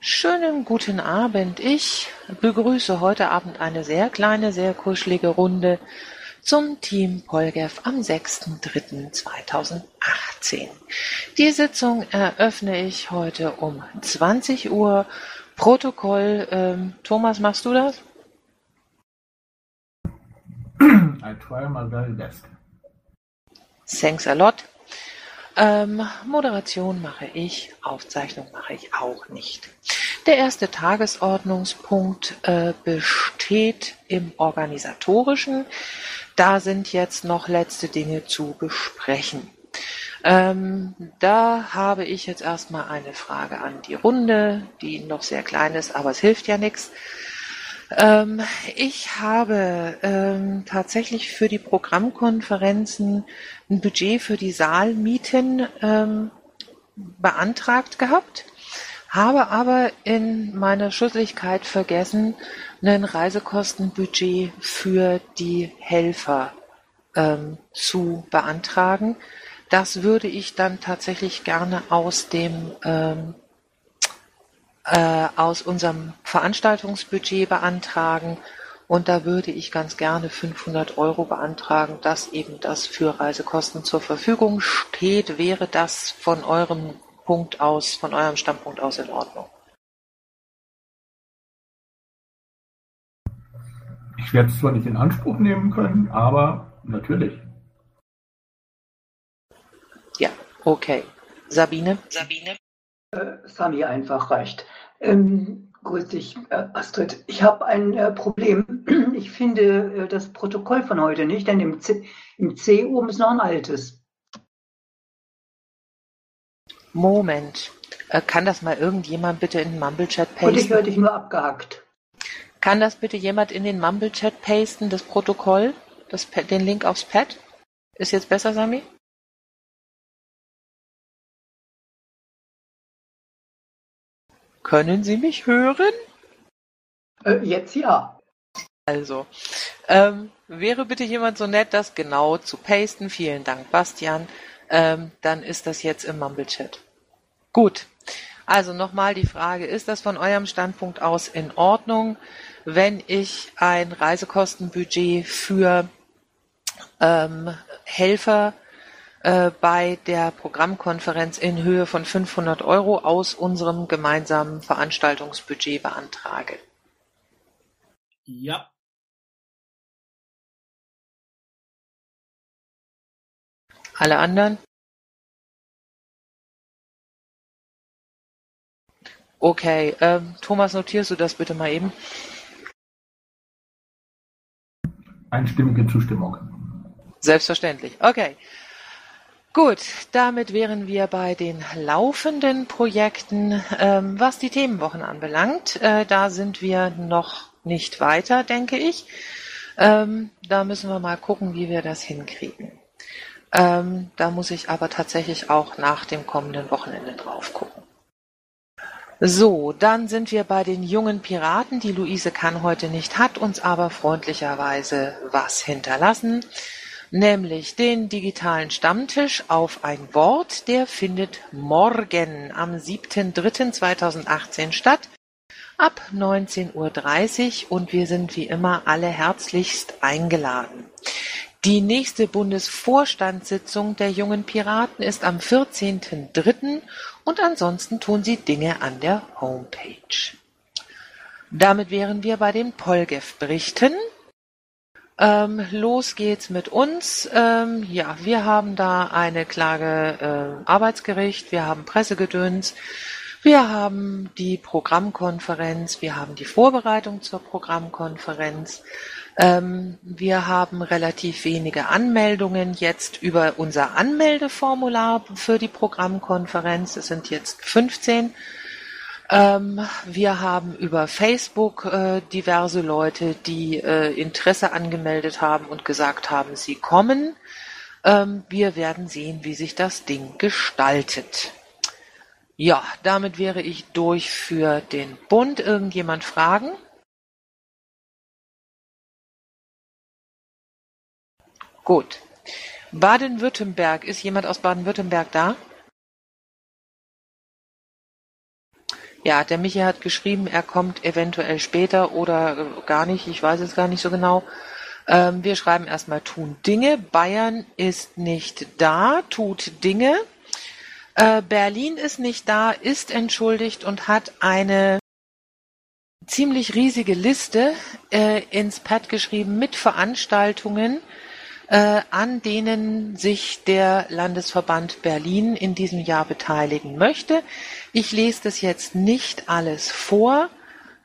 Schönen guten Abend. Ich begrüße heute Abend eine sehr kleine, sehr kuschelige Runde zum Team Polgef am 6.3.2018. Die Sitzung eröffne ich heute um 20 Uhr. Protokoll, ähm, Thomas, machst du das? I try my very best. Thanks a lot. Ähm, Moderation mache ich, Aufzeichnung mache ich auch nicht. Der erste Tagesordnungspunkt äh, besteht im organisatorischen. Da sind jetzt noch letzte Dinge zu besprechen. Ähm, da habe ich jetzt erstmal eine Frage an die Runde, die noch sehr klein ist, aber es hilft ja nichts. Ähm, ich habe ähm, tatsächlich für die Programmkonferenzen ein Budget für die Saalmieten ähm, beantragt gehabt, habe aber in meiner Schusseligkeit vergessen, ein Reisekostenbudget für die Helfer ähm, zu beantragen. Das würde ich dann tatsächlich gerne aus dem ähm, äh, aus unserem Veranstaltungsbudget beantragen. Und da würde ich ganz gerne 500 Euro beantragen, dass eben das für Reisekosten zur Verfügung steht. Wäre das von eurem Punkt aus, von eurem Standpunkt aus in Ordnung? Ich werde es zwar nicht in Anspruch nehmen können, aber natürlich. Ja, okay. Sabine? Sabine? Äh, Sami einfach reicht. Ähm, grüß dich, äh, Astrid. Ich habe ein äh, Problem. Ich finde äh, das Protokoll von heute nicht, denn im C, im C oben ist noch ein altes. Moment. Äh, kann das mal irgendjemand bitte in den Mumble-Chat pasten? Und ich höre dich nur abgehackt. Kann das bitte jemand in den Mumble-Chat pasten, das Protokoll? Das, den Link aufs Pad? Ist jetzt besser, Sami? Können Sie mich hören? Äh, jetzt ja. Also, ähm, wäre bitte jemand so nett, das genau zu pasten? Vielen Dank, Bastian. Ähm, dann ist das jetzt im Mumble-Chat. Gut. Also nochmal die Frage, ist das von eurem Standpunkt aus in Ordnung, wenn ich ein Reisekostenbudget für ähm, Helfer äh, bei der Programmkonferenz in Höhe von 500 Euro aus unserem gemeinsamen Veranstaltungsbudget beantrage. Ja. Alle anderen? Okay, ähm, Thomas, notierst du das bitte mal eben? Einstimmige Zustimmung. Selbstverständlich. Okay. Gut, damit wären wir bei den laufenden Projekten. Ähm, was die Themenwochen anbelangt, äh, da sind wir noch nicht weiter, denke ich. Ähm, da müssen wir mal gucken, wie wir das hinkriegen. Ähm, da muss ich aber tatsächlich auch nach dem kommenden Wochenende drauf gucken. So, dann sind wir bei den jungen Piraten. Die Luise kann heute nicht, hat uns aber freundlicherweise was hinterlassen nämlich den digitalen Stammtisch auf ein Wort. Der findet morgen am 7.3.2018 statt ab 19.30 Uhr und wir sind wie immer alle herzlichst eingeladen. Die nächste Bundesvorstandssitzung der Jungen Piraten ist am 14.03. und ansonsten tun sie Dinge an der Homepage. Damit wären wir bei den Polgef-Berichten. Ähm, los geht's mit uns. Ähm, ja, wir haben da eine Klage äh, Arbeitsgericht, wir haben Pressegedöns, wir haben die Programmkonferenz, wir haben die Vorbereitung zur Programmkonferenz. Ähm, wir haben relativ wenige Anmeldungen jetzt über unser Anmeldeformular für die Programmkonferenz. Es sind jetzt 15. Ähm, wir haben über Facebook äh, diverse Leute, die äh, Interesse angemeldet haben und gesagt haben, sie kommen. Ähm, wir werden sehen, wie sich das Ding gestaltet. Ja, damit wäre ich durch für den Bund. Irgendjemand Fragen? Gut. Baden-Württemberg. Ist jemand aus Baden-Württemberg da? Ja, der Michi hat geschrieben, er kommt eventuell später oder äh, gar nicht. Ich weiß es gar nicht so genau. Ähm, wir schreiben erstmal tun Dinge. Bayern ist nicht da, tut Dinge. Äh, Berlin ist nicht da, ist entschuldigt und hat eine ziemlich riesige Liste äh, ins Pad geschrieben mit Veranstaltungen, äh, an denen sich der Landesverband Berlin in diesem Jahr beteiligen möchte. Ich lese das jetzt nicht alles vor.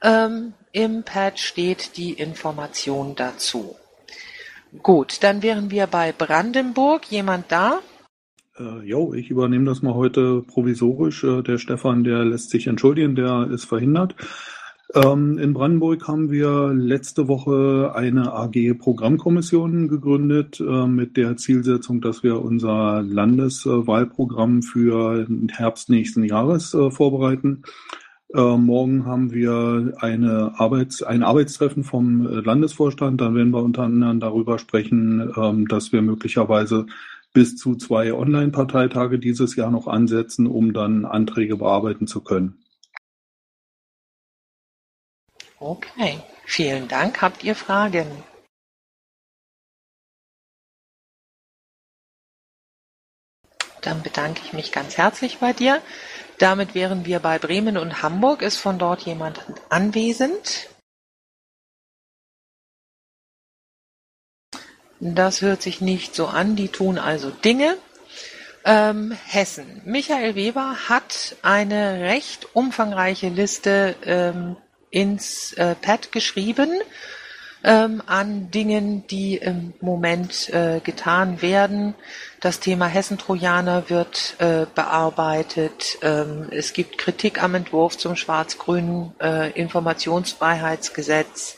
Ähm, Im Pad steht die Information dazu. Gut, dann wären wir bei Brandenburg. Jemand da? Äh, jo, ich übernehme das mal heute provisorisch. Äh, der Stefan, der lässt sich entschuldigen, der ist verhindert. Ähm, in Brandenburg haben wir letzte Woche eine AG-Programmkommission gegründet äh, mit der Zielsetzung, dass wir unser Landeswahlprogramm für Herbst nächsten Jahres äh, vorbereiten. Äh, morgen haben wir eine Arbeits-, ein Arbeitstreffen vom Landesvorstand. Da werden wir unter anderem darüber sprechen, ähm, dass wir möglicherweise bis zu zwei Online-Parteitage dieses Jahr noch ansetzen, um dann Anträge bearbeiten zu können. Okay, vielen Dank. Habt ihr Fragen? Dann bedanke ich mich ganz herzlich bei dir. Damit wären wir bei Bremen und Hamburg. Ist von dort jemand anwesend? Das hört sich nicht so an. Die tun also Dinge. Ähm, Hessen. Michael Weber hat eine recht umfangreiche Liste ähm, ins äh, Pad geschrieben ähm, an Dingen, die im Moment äh, getan werden. Das Thema Hessentrojaner wird äh, bearbeitet. Ähm, es gibt Kritik am Entwurf zum schwarz-grünen äh, Informationsfreiheitsgesetz.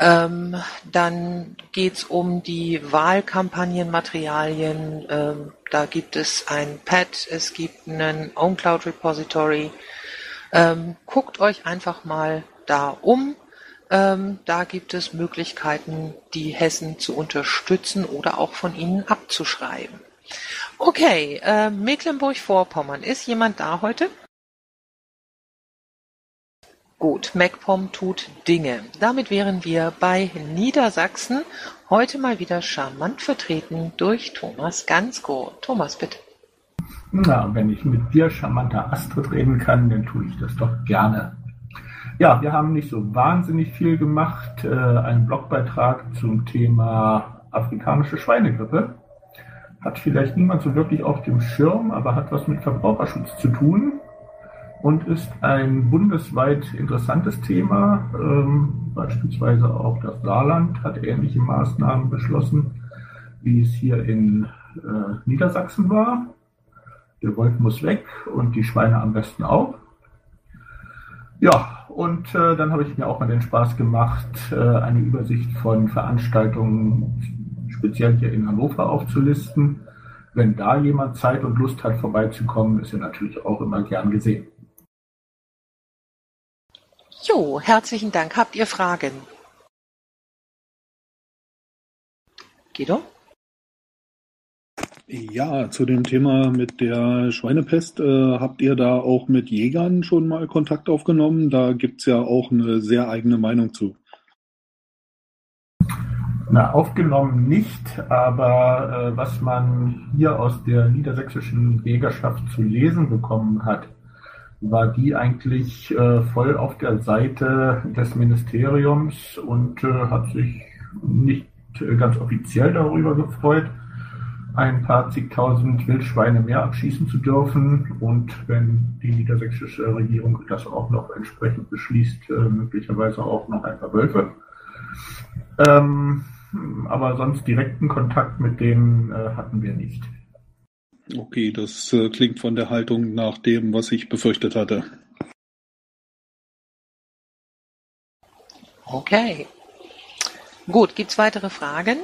Ähm, dann geht es um die Wahlkampagnenmaterialien. Ähm, da gibt es ein Pad, es gibt einen OwnCloud Repository. Ähm, guckt euch einfach mal da um. Ähm, da gibt es Möglichkeiten, die Hessen zu unterstützen oder auch von ihnen abzuschreiben. Okay, äh, Mecklenburg-Vorpommern. Ist jemand da heute? Gut, MacPom tut Dinge. Damit wären wir bei Niedersachsen heute mal wieder charmant vertreten durch Thomas Gansko. Thomas, bitte. Na, wenn ich mit dir, charmanter Astrid, reden kann, dann tue ich das doch gerne. Ja, wir haben nicht so wahnsinnig viel gemacht. Äh, ein Blogbeitrag zum Thema afrikanische Schweinegrippe. Hat vielleicht niemand so wirklich auf dem Schirm, aber hat was mit Verbraucherschutz zu tun und ist ein bundesweit interessantes Thema. Ähm, beispielsweise auch das Saarland hat ähnliche Maßnahmen beschlossen, wie es hier in äh, Niedersachsen war. Der Wolf muss weg und die Schweine am besten auch. Ja, und äh, dann habe ich mir auch mal den Spaß gemacht, äh, eine Übersicht von Veranstaltungen speziell hier in Hannover aufzulisten. Wenn da jemand Zeit und Lust hat, vorbeizukommen, ist er natürlich auch immer gern gesehen. Jo, herzlichen Dank. Habt ihr Fragen? Guido? Ja, zu dem Thema mit der Schweinepest, äh, habt ihr da auch mit Jägern schon mal Kontakt aufgenommen? Da gibt's ja auch eine sehr eigene Meinung zu. Na, aufgenommen nicht, aber äh, was man hier aus der niedersächsischen Jägerschaft zu lesen bekommen hat, war die eigentlich äh, voll auf der Seite des Ministeriums und äh, hat sich nicht äh, ganz offiziell darüber gefreut ein paar zigtausend Wildschweine mehr abschießen zu dürfen und wenn die niedersächsische Regierung das auch noch entsprechend beschließt, äh, möglicherweise auch noch ein paar Wölfe. Ähm, aber sonst direkten Kontakt mit denen äh, hatten wir nicht. Okay, das äh, klingt von der Haltung nach dem, was ich befürchtet hatte. Okay. Gut, gibt es weitere Fragen?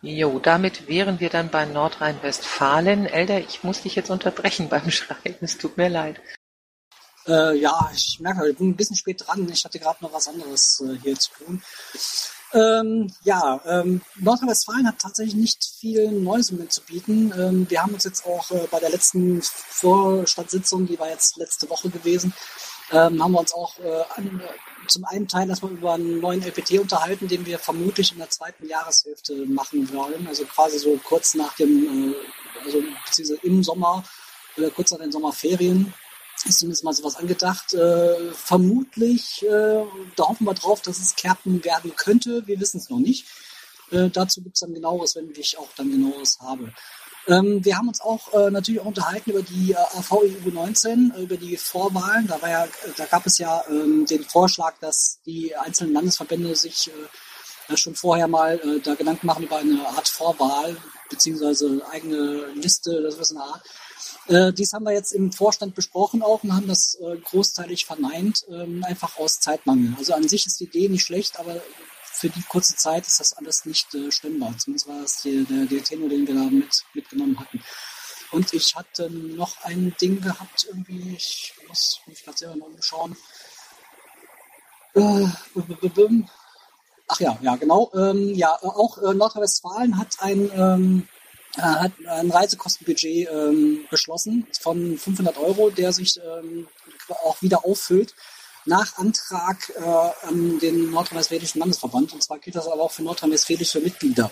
Jo, damit wären wir dann bei Nordrhein-Westfalen. Elder, ich muss dich jetzt unterbrechen beim Schreiben. Es tut mir leid. Äh, ja, ich merke, ich bin ein bisschen spät dran. Ich hatte gerade noch was anderes äh, hier zu tun. Ähm, ja, ähm, Nordrhein-Westfalen hat tatsächlich nicht viel Neues mit zu bieten. Ähm, wir haben uns jetzt auch äh, bei der letzten Vorstadtsitzung, die war jetzt letzte Woche gewesen, ähm, haben wir uns auch äh, zum einen Teil erstmal über einen neuen LPT unterhalten, den wir vermutlich in der zweiten Jahreshälfte machen wollen. Also quasi so kurz nach dem, äh, also beziehungsweise im Sommer oder kurz nach den Sommerferien ist zumindest mal sowas angedacht. Äh, vermutlich, äh, da hoffen wir drauf, dass es Kerpen werden könnte. Wir wissen es noch nicht. Äh, dazu gibt es dann genaueres, wenn ich auch dann genaueres habe. Ähm, wir haben uns auch äh, natürlich auch unterhalten über die äh, AVEU 19, äh, über die Vorwahlen. Da, war ja, da gab es ja ähm, den Vorschlag, dass die einzelnen Landesverbände sich äh, schon vorher mal äh, da Gedanken machen über eine Art Vorwahl, beziehungsweise eigene Liste, das ist eine Art. Äh, dies haben wir jetzt im Vorstand besprochen auch und haben das äh, großteilig verneint, ähm, einfach aus Zeitmangel. Also an sich ist die Idee nicht schlecht, aber für die kurze Zeit ist das alles nicht äh, stemmbar. Zumindest war das die, der, der Tenor, den wir da mit, mitgenommen hatten. Und ich hatte noch ein Ding gehabt, irgendwie, ich muss mich gerade selber noch umschauen. Äh, ach ja, ja, genau. Ähm, ja, auch äh, Nordrhein-Westfalen hat ein ähm, äh, hat ein Reisekostenbudget ähm, beschlossen von 500 Euro, der sich ähm, auch wieder auffüllt nach Antrag äh, an den Nordrhein-Westfälischen Landesverband. Und zwar gilt das aber auch für nordrhein-westfälische Mitglieder,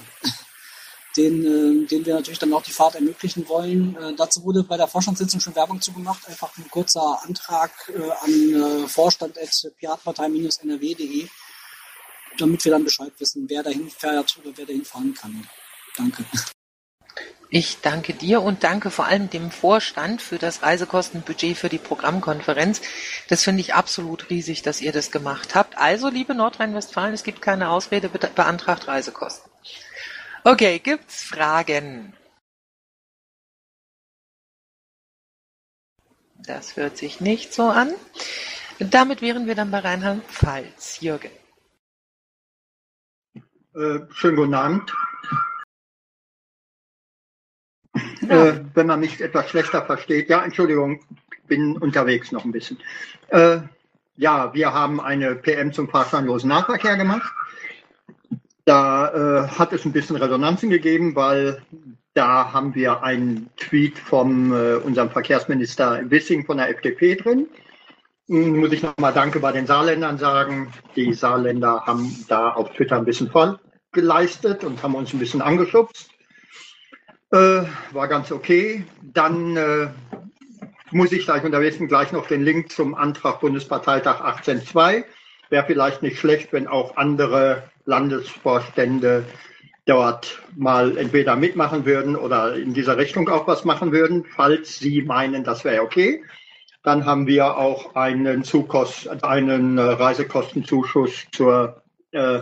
den, äh, denen wir natürlich dann auch die Fahrt ermöglichen wollen. Äh, dazu wurde bei der Vorstandssitzung schon Werbung zugemacht. Einfach ein kurzer Antrag äh, an äh, vorstand.piratpartei-nrw.de, damit wir dann Bescheid wissen, wer dahin fährt oder wer dahin fahren kann. Danke. Ich danke dir und danke vor allem dem Vorstand für das Reisekostenbudget für die Programmkonferenz. Das finde ich absolut riesig, dass ihr das gemacht habt. Also, liebe Nordrhein-Westfalen, es gibt keine Ausrede, beantragt Reisekosten. Okay, gibt's Fragen? Das hört sich nicht so an. Damit wären wir dann bei Rheinland-Pfalz. Jürgen. Äh, schönen guten Abend. Ja. Äh, wenn man mich etwas schlechter versteht. Ja, Entschuldigung, bin unterwegs noch ein bisschen. Äh, ja, wir haben eine PM zum fahrscheinlosen Nahverkehr gemacht. Da äh, hat es ein bisschen Resonanzen gegeben, weil da haben wir einen Tweet von äh, unserem Verkehrsminister Wissing von der FDP drin. Muss ich nochmal Danke bei den Saarländern sagen. Die Saarländer haben da auf Twitter ein bisschen voll geleistet und haben uns ein bisschen angeschubst. Äh, war ganz okay. Dann äh, muss ich gleich unterwegs gleich noch den Link zum Antrag Bundesparteitag 18.2. Wäre vielleicht nicht schlecht, wenn auch andere Landesvorstände dort mal entweder mitmachen würden oder in dieser Richtung auch was machen würden, falls sie meinen, das wäre okay. Dann haben wir auch einen, Zukost, einen äh, Reisekostenzuschuss zur äh,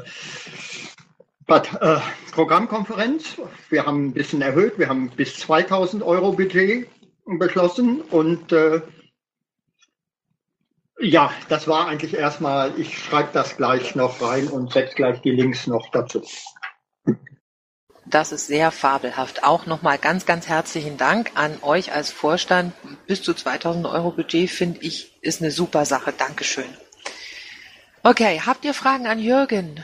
äh, Programmkonferenz. Wir haben ein bisschen erhöht. Wir haben bis 2000 Euro Budget beschlossen und äh, ja, das war eigentlich erstmal, ich schreibe das gleich noch rein und setze gleich die Links noch dazu. Das ist sehr fabelhaft. Auch nochmal ganz, ganz herzlichen Dank an euch als Vorstand. Bis zu 2000 Euro Budget finde ich ist eine super Sache. Dankeschön. Okay, habt ihr Fragen an Jürgen?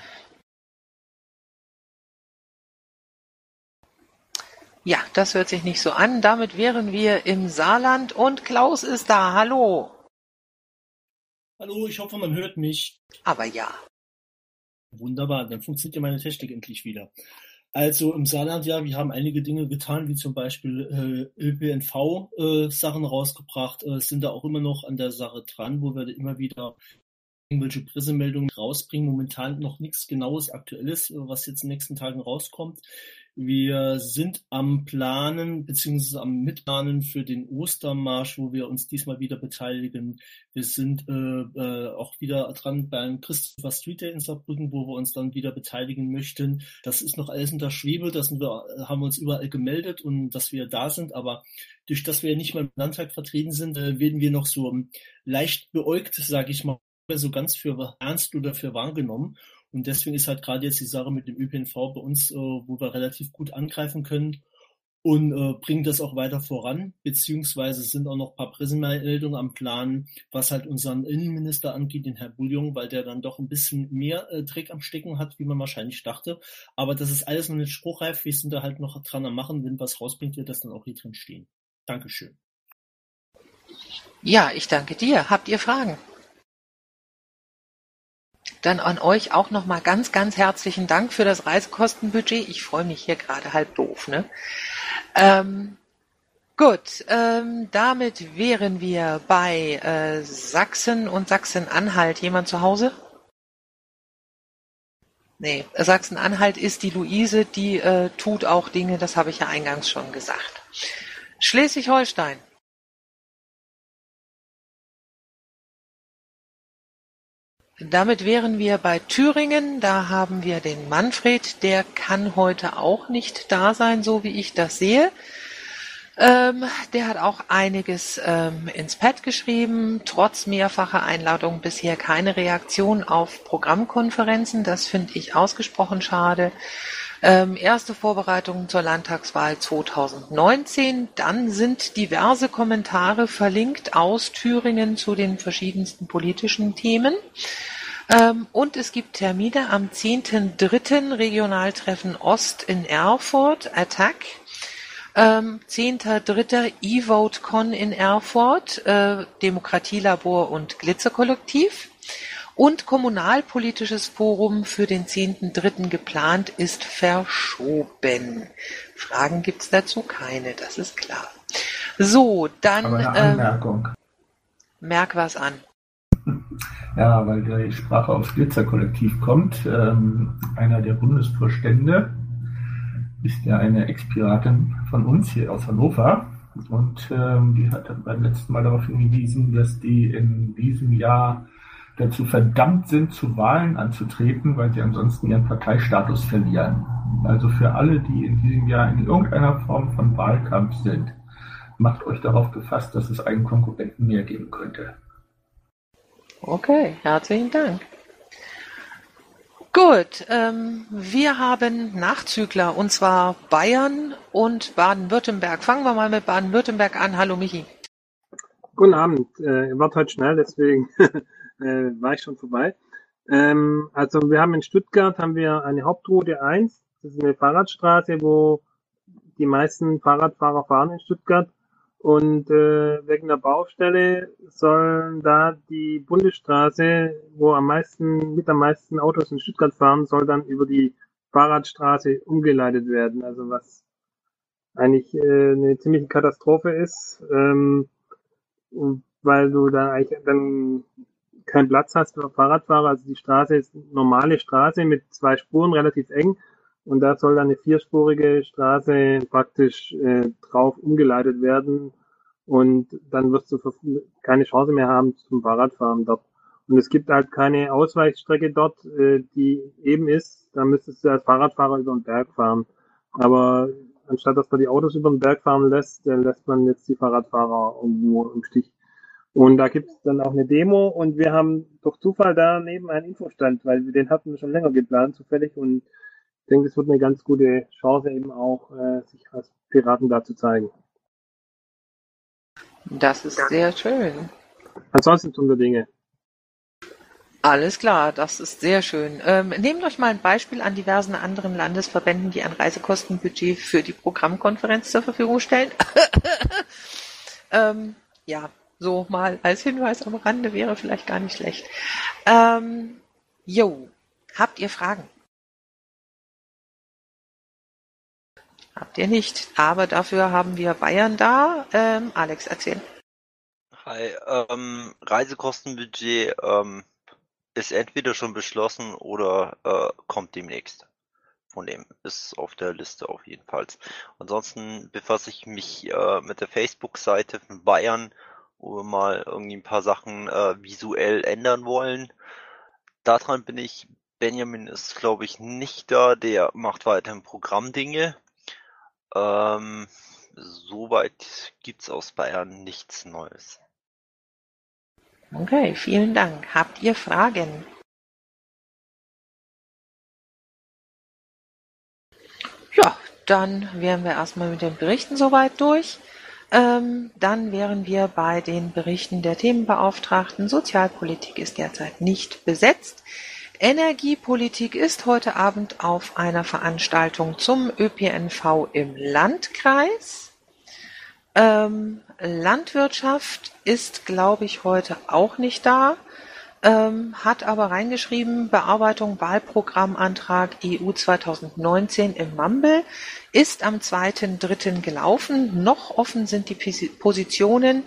Ja, das hört sich nicht so an. Damit wären wir im Saarland und Klaus ist da. Hallo. Hallo, ich hoffe, man hört mich. Aber ja. Wunderbar, dann funktioniert ja meine Technik endlich wieder. Also im Saarland, ja, wir haben einige Dinge getan, wie zum Beispiel äh, ÖPNV-Sachen äh, rausgebracht, äh, sind da auch immer noch an der Sache dran, wo wir immer wieder irgendwelche Pressemeldungen rausbringen. Momentan noch nichts Genaues, Aktuelles, was jetzt in den nächsten Tagen rauskommt. Wir sind am Planen beziehungsweise am Mitplanen für den Ostermarsch, wo wir uns diesmal wieder beteiligen. Wir sind äh, äh, auch wieder dran beim Christopher Street Day in Saarbrücken, wo wir uns dann wieder beteiligen möchten. Das ist noch alles in der Schwebe, da wir, haben wir uns überall gemeldet und dass wir da sind, aber durch das wir nicht mal im Landtag vertreten sind, äh, werden wir noch so leicht beäugt, sage ich mal, so ganz für ernst oder für wahrgenommen. Und deswegen ist halt gerade jetzt die Sache mit dem ÖPNV bei uns, äh, wo wir relativ gut angreifen können. und äh, bringen das auch weiter voran, beziehungsweise sind auch noch ein paar Pressemeldungen am Plan, was halt unseren Innenminister angeht, den Herr Bullion, weil der dann doch ein bisschen mehr äh, Dreck am Stecken hat, wie man wahrscheinlich dachte. Aber das ist alles noch nicht spruchreif. Wir sind da halt noch dran am Machen. Wenn was rausbringt, wird das dann auch hier drin stehen. Dankeschön. Ja, ich danke dir. Habt ihr Fragen? Dann an euch auch nochmal ganz, ganz herzlichen Dank für das Reisekostenbudget. Ich freue mich hier gerade halb doof. Ne? Ähm, gut, ähm, damit wären wir bei äh, Sachsen und Sachsen-Anhalt. Jemand zu Hause? Nee, Sachsen-Anhalt ist die Luise, die äh, tut auch Dinge, das habe ich ja eingangs schon gesagt. Schleswig-Holstein. Damit wären wir bei Thüringen. Da haben wir den Manfred. Der kann heute auch nicht da sein, so wie ich das sehe. Ähm, der hat auch einiges ähm, ins Pad geschrieben. Trotz mehrfacher Einladung bisher keine Reaktion auf Programmkonferenzen. Das finde ich ausgesprochen schade. Ähm, erste Vorbereitungen zur Landtagswahl 2019. Dann sind diverse Kommentare verlinkt aus Thüringen zu den verschiedensten politischen Themen. Ähm, und es gibt Termine am 10.3. Regionaltreffen Ost in Erfurt, Attack. Ähm, 10.3. E-Vote-Con in Erfurt, äh, Demokratielabor und Glitzerkollektiv. Und Kommunalpolitisches Forum für den 10.3. geplant ist verschoben. Fragen gibt's dazu keine, das ist klar. So, dann. Aber eine Anmerkung. Ähm, merk was an. Ja, weil die Sprache aufs Glitzerkollektiv kommt. Ähm, einer der Bundesvorstände ist ja eine Ex-Piratin von uns hier aus Hannover. Und ähm, die hat beim letzten Mal darauf hingewiesen, dass die in diesem Jahr dazu verdammt sind, zu Wahlen anzutreten, weil sie ansonsten ihren Parteistatus verlieren. Also für alle, die in diesem Jahr in irgendeiner Form von Wahlkampf sind, macht euch darauf gefasst, dass es einen Konkurrenten mehr geben könnte. Okay, herzlichen Dank. Gut, ähm, wir haben Nachzügler und zwar Bayern und Baden-Württemberg. Fangen wir mal mit Baden-Württemberg an. Hallo Michi. Guten Abend. Äh, ihr wart heute schnell, deswegen äh, war ich schon vorbei. Ähm, also wir haben in Stuttgart haben wir eine Hauptroute 1. Das ist eine Fahrradstraße, wo die meisten Fahrradfahrer fahren in Stuttgart. Und äh, wegen der Baustelle sollen da die Bundesstraße, wo am meisten, mit am meisten Autos in Stuttgart fahren, soll dann über die Fahrradstraße umgeleitet werden. Also was eigentlich äh, eine ziemliche Katastrophe ist, ähm, weil du da eigentlich dann keinen Platz hast für Fahrradfahrer. Also die Straße ist normale Straße mit zwei Spuren, relativ eng. Und da soll dann eine vierspurige Straße praktisch äh, drauf umgeleitet werden. Und dann wirst du keine Chance mehr haben zum Fahrradfahren dort. Und es gibt halt keine Ausweichstrecke dort, äh, die eben ist. Da müsstest du als Fahrradfahrer über den Berg fahren. Aber anstatt dass man die Autos über den Berg fahren lässt, äh, lässt man jetzt die Fahrradfahrer irgendwo im Stich. Und da gibt es dann auch eine Demo und wir haben durch Zufall daneben einen Infostand, weil wir den hatten wir schon länger geplant, zufällig. Und ich denke, es wird eine ganz gute Chance eben auch, äh, sich als Piraten da zu zeigen. Das ist sehr schön. Ansonsten tun wir Dinge. Alles klar, das ist sehr schön. Ähm, nehmt euch mal ein Beispiel an diversen anderen Landesverbänden, die ein Reisekostenbudget für die Programmkonferenz zur Verfügung stellen. ähm, ja, so mal als Hinweis am Rande wäre vielleicht gar nicht schlecht. Ähm, jo, habt ihr Fragen? Habt ihr nicht, aber dafür haben wir Bayern da. Ähm, Alex, erzähl. Hi, ähm, Reisekostenbudget ähm, ist entweder schon beschlossen oder äh, kommt demnächst. Von dem ist auf der Liste auf jeden Fall. Ansonsten befasse ich mich äh, mit der Facebook-Seite von Bayern, wo wir mal irgendwie ein paar Sachen äh, visuell ändern wollen. Daran bin ich, Benjamin ist glaube ich nicht da, der macht weiterhin Programmdinge. Ähm, soweit gibt's aus Bayern nichts Neues. Okay, vielen Dank. Habt ihr Fragen? Ja, dann wären wir erstmal mit den Berichten soweit durch. Ähm, dann wären wir bei den Berichten der Themenbeauftragten. Sozialpolitik ist derzeit nicht besetzt. Energiepolitik ist heute Abend auf einer Veranstaltung zum ÖPNV im Landkreis. Ähm, Landwirtschaft ist, glaube ich, heute auch nicht da, ähm, hat aber reingeschrieben, Bearbeitung Wahlprogrammantrag EU 2019 im Mumble ist am 2.3. gelaufen. Noch offen sind die Positionen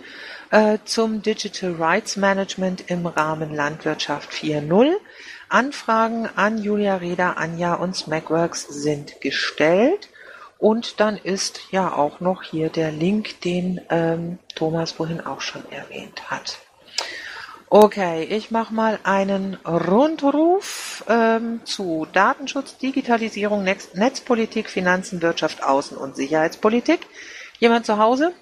äh, zum Digital Rights Management im Rahmen Landwirtschaft 4.0. Anfragen an Julia Reda, Anja und Smacworks sind gestellt. Und dann ist ja auch noch hier der Link, den ähm, Thomas vorhin auch schon erwähnt hat. Okay, ich mache mal einen Rundruf ähm, zu Datenschutz, Digitalisierung, Netz Netzpolitik, Finanzen, Wirtschaft, Außen- und Sicherheitspolitik. Jemand zu Hause?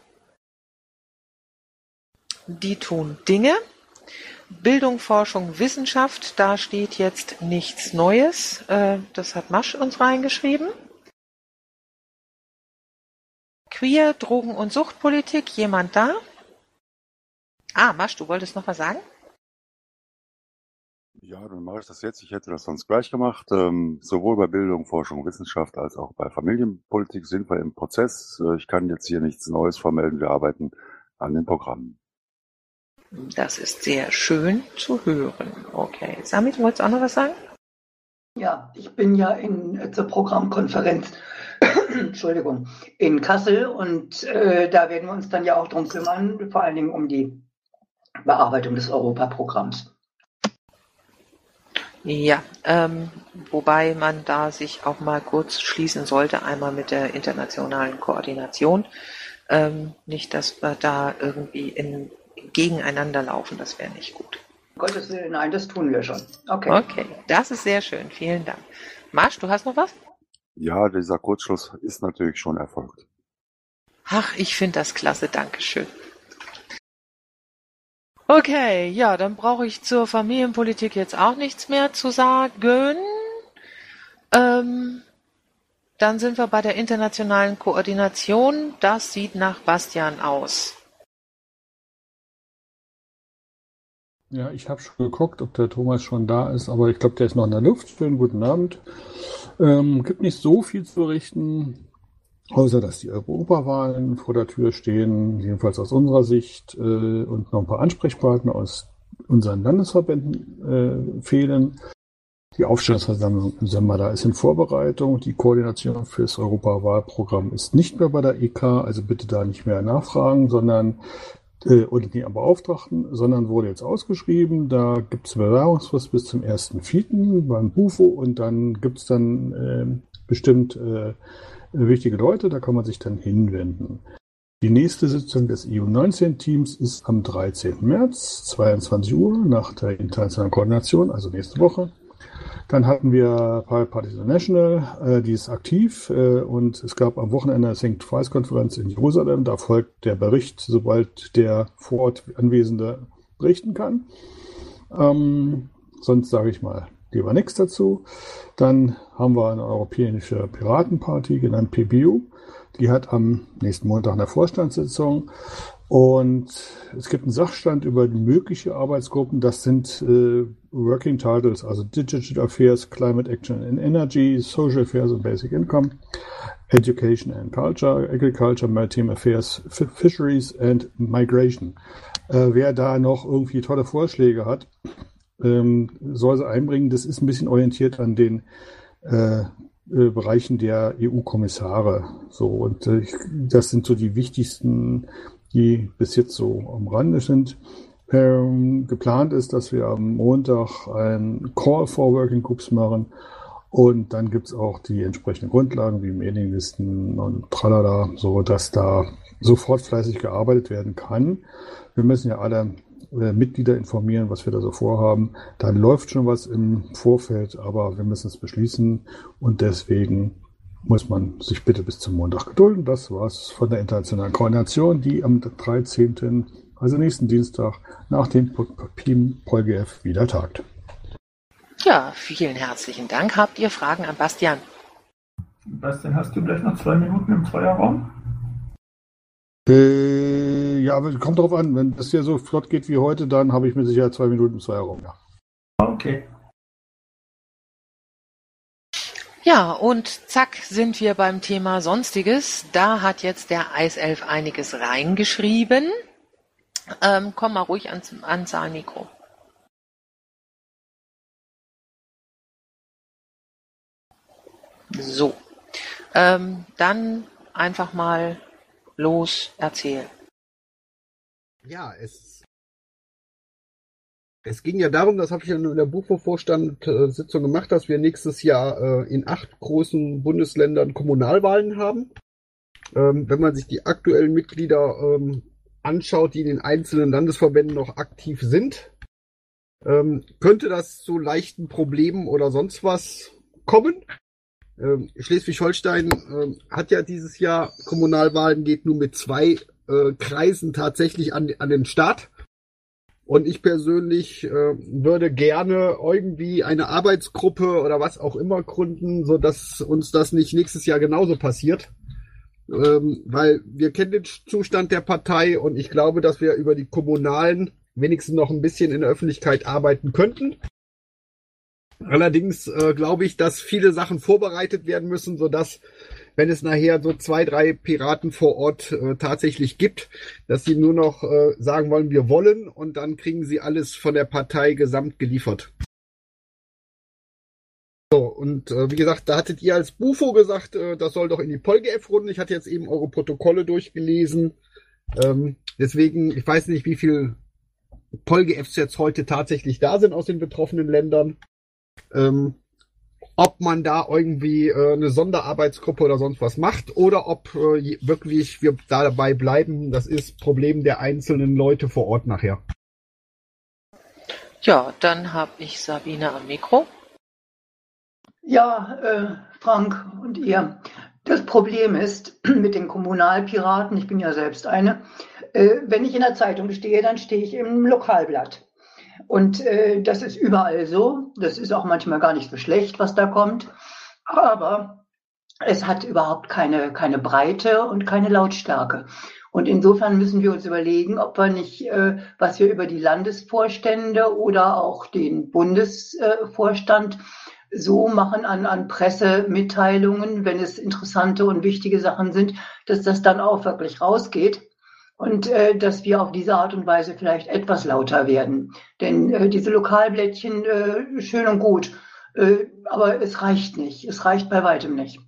Die tun Dinge. Bildung, Forschung, Wissenschaft, da steht jetzt nichts Neues. Äh, das hat Masch uns reingeschrieben. Queer, Drogen- und Suchtpolitik, jemand da? Ah, Masch, du wolltest noch was sagen? Ja, dann mache ich das jetzt. Ich hätte das sonst gleich gemacht. Ähm, sowohl bei Bildung, Forschung, Wissenschaft als auch bei Familienpolitik sind wir im Prozess. Äh, ich kann jetzt hier nichts Neues vermelden. Wir arbeiten an den Programmen. Das ist sehr schön zu hören. Okay. Samit, du wolltest auch noch was sagen? Ja, ich bin ja in, äh, zur Programmkonferenz, Entschuldigung, in Kassel und äh, da werden wir uns dann ja auch drum kümmern, vor allen Dingen um die Bearbeitung des Europaprogramms. Ja, ähm, wobei man da sich auch mal kurz schließen sollte, einmal mit der internationalen Koordination. Ähm, nicht, dass wir da irgendwie in gegeneinander laufen, das wäre nicht gut. Gottes Willen, nein, das tun wir schon. Okay. Okay, das ist sehr schön. Vielen Dank. Marsch, du hast noch was? Ja, dieser Kurzschluss ist natürlich schon erfolgt. Ach, ich finde das klasse. Dankeschön. Okay, ja, dann brauche ich zur Familienpolitik jetzt auch nichts mehr zu sagen. Ähm, dann sind wir bei der internationalen Koordination. Das sieht nach Bastian aus. Ja, ich habe schon geguckt, ob der Thomas schon da ist, aber ich glaube, der ist noch in der Luft. Schönen guten Abend. Ähm, gibt nicht so viel zu berichten, außer dass die Europawahlen vor der Tür stehen, jedenfalls aus unserer Sicht, äh, und noch ein paar Ansprechpartner aus unseren Landesverbänden äh, fehlen. Die Aufstellungsversammlung im Sommer ist in Vorbereitung. Die Koordination fürs Europawahlprogramm ist nicht mehr bei der EK, also bitte da nicht mehr nachfragen, sondern äh, oder die Beauftragten, sondern wurde jetzt ausgeschrieben. Da gibt es Bewerbungsfrist bis zum 1.4. beim BUFO und dann gibt es dann äh, bestimmt äh, wichtige Leute, da kann man sich dann hinwenden. Die nächste Sitzung des EU-19-Teams ist am 13. März, 22 Uhr, nach der internationalen Koordination, also nächste Woche. Dann hatten wir Pirate Party International, äh, die ist aktiv äh, und es gab am Wochenende eine Think Twice Konferenz in Jerusalem. Da folgt der Bericht, sobald der vor Ort Anwesende berichten kann. Ähm, sonst sage ich mal lieber nichts dazu. Dann haben wir eine europäische Piratenparty, genannt PBU. Die hat am nächsten Montag eine Vorstandssitzung und es gibt einen Sachstand über mögliche Arbeitsgruppen. Das sind äh, Working Titles, also Digital Affairs, Climate Action and Energy, Social Affairs and Basic Income, Education and Culture, Agriculture, Maritime Affairs, Fisheries and Migration. Äh, wer da noch irgendwie tolle Vorschläge hat, ähm, soll sie einbringen. Das ist ein bisschen orientiert an den äh, äh Bereichen der EU-Kommissare. So, und äh, das sind so die wichtigsten die bis jetzt so am Rande sind. Ähm, geplant ist, dass wir am Montag ein Call for Working Groups machen und dann gibt's auch die entsprechenden Grundlagen wie Mailinglisten und tralala, so dass da sofort fleißig gearbeitet werden kann. Wir müssen ja alle äh, Mitglieder informieren, was wir da so vorhaben. Da läuft schon was im Vorfeld, aber wir müssen es beschließen und deswegen muss man sich bitte bis zum Montag gedulden. Das war's von der internationalen Koordination, die am 13., also nächsten Dienstag, nach dem PIM-PolGF wieder tagt. Ja, vielen herzlichen Dank. Habt ihr Fragen an Bastian? Bastian, hast du gleich noch zwei Minuten im Zweierraum? Äh, ja, aber kommt drauf an. Wenn das hier so flott geht wie heute, dann habe ich mit Sicherheit zwei Minuten im Zweierraum, ja. Okay. Ja, und zack sind wir beim Thema Sonstiges. Da hat jetzt der Eiself einiges reingeschrieben. Ähm, komm mal ruhig ans, ans Saalmikro. So, ähm, dann einfach mal los erzählen. Ja, es, es ging ja darum, das habe ich in der Buchvorstandssitzung gemacht, dass wir nächstes Jahr äh, in acht großen Bundesländern Kommunalwahlen haben. Ähm, wenn man sich die aktuellen Mitglieder ähm, anschaut, die in den einzelnen Landesverbänden noch aktiv sind, ähm, könnte das zu leichten Problemen oder sonst was kommen. Ähm, Schleswig-Holstein ähm, hat ja dieses Jahr Kommunalwahlen, geht nur mit zwei äh, Kreisen tatsächlich an, an den Start. Und ich persönlich äh, würde gerne irgendwie eine Arbeitsgruppe oder was auch immer gründen, so dass uns das nicht nächstes Jahr genauso passiert. Ähm, weil wir kennen den Zustand der Partei und ich glaube, dass wir über die Kommunalen wenigstens noch ein bisschen in der Öffentlichkeit arbeiten könnten. Allerdings äh, glaube ich, dass viele Sachen vorbereitet werden müssen, so dass wenn es nachher so zwei, drei Piraten vor Ort äh, tatsächlich gibt, dass sie nur noch äh, sagen wollen, wir wollen und dann kriegen sie alles von der Partei gesamt geliefert. So, und äh, wie gesagt, da hattet ihr als Bufo gesagt, äh, das soll doch in die PolGF-Runde. Ich hatte jetzt eben eure Protokolle durchgelesen. Ähm, deswegen, ich weiß nicht, wie viel PolGFs jetzt heute tatsächlich da sind aus den betroffenen Ländern. Ähm, ob man da irgendwie äh, eine Sonderarbeitsgruppe oder sonst was macht oder ob äh, wirklich wir da dabei bleiben, das ist Problem der einzelnen Leute vor Ort nachher. Ja, dann habe ich Sabine am Mikro. Ja, äh, Frank und ihr. Das Problem ist mit den Kommunalpiraten, ich bin ja selbst eine, äh, wenn ich in der Zeitung stehe, dann stehe ich im Lokalblatt. Und äh, das ist überall so. Das ist auch manchmal gar nicht so schlecht, was da kommt. Aber es hat überhaupt keine, keine Breite und keine Lautstärke. Und insofern müssen wir uns überlegen, ob wir nicht, äh, was wir über die Landesvorstände oder auch den Bundesvorstand so machen an, an Pressemitteilungen, wenn es interessante und wichtige Sachen sind, dass das dann auch wirklich rausgeht und äh, dass wir auf diese Art und Weise vielleicht etwas lauter werden. Denn äh, diese Lokalblättchen, äh, schön und gut, äh, aber es reicht nicht. Es reicht bei weitem nicht.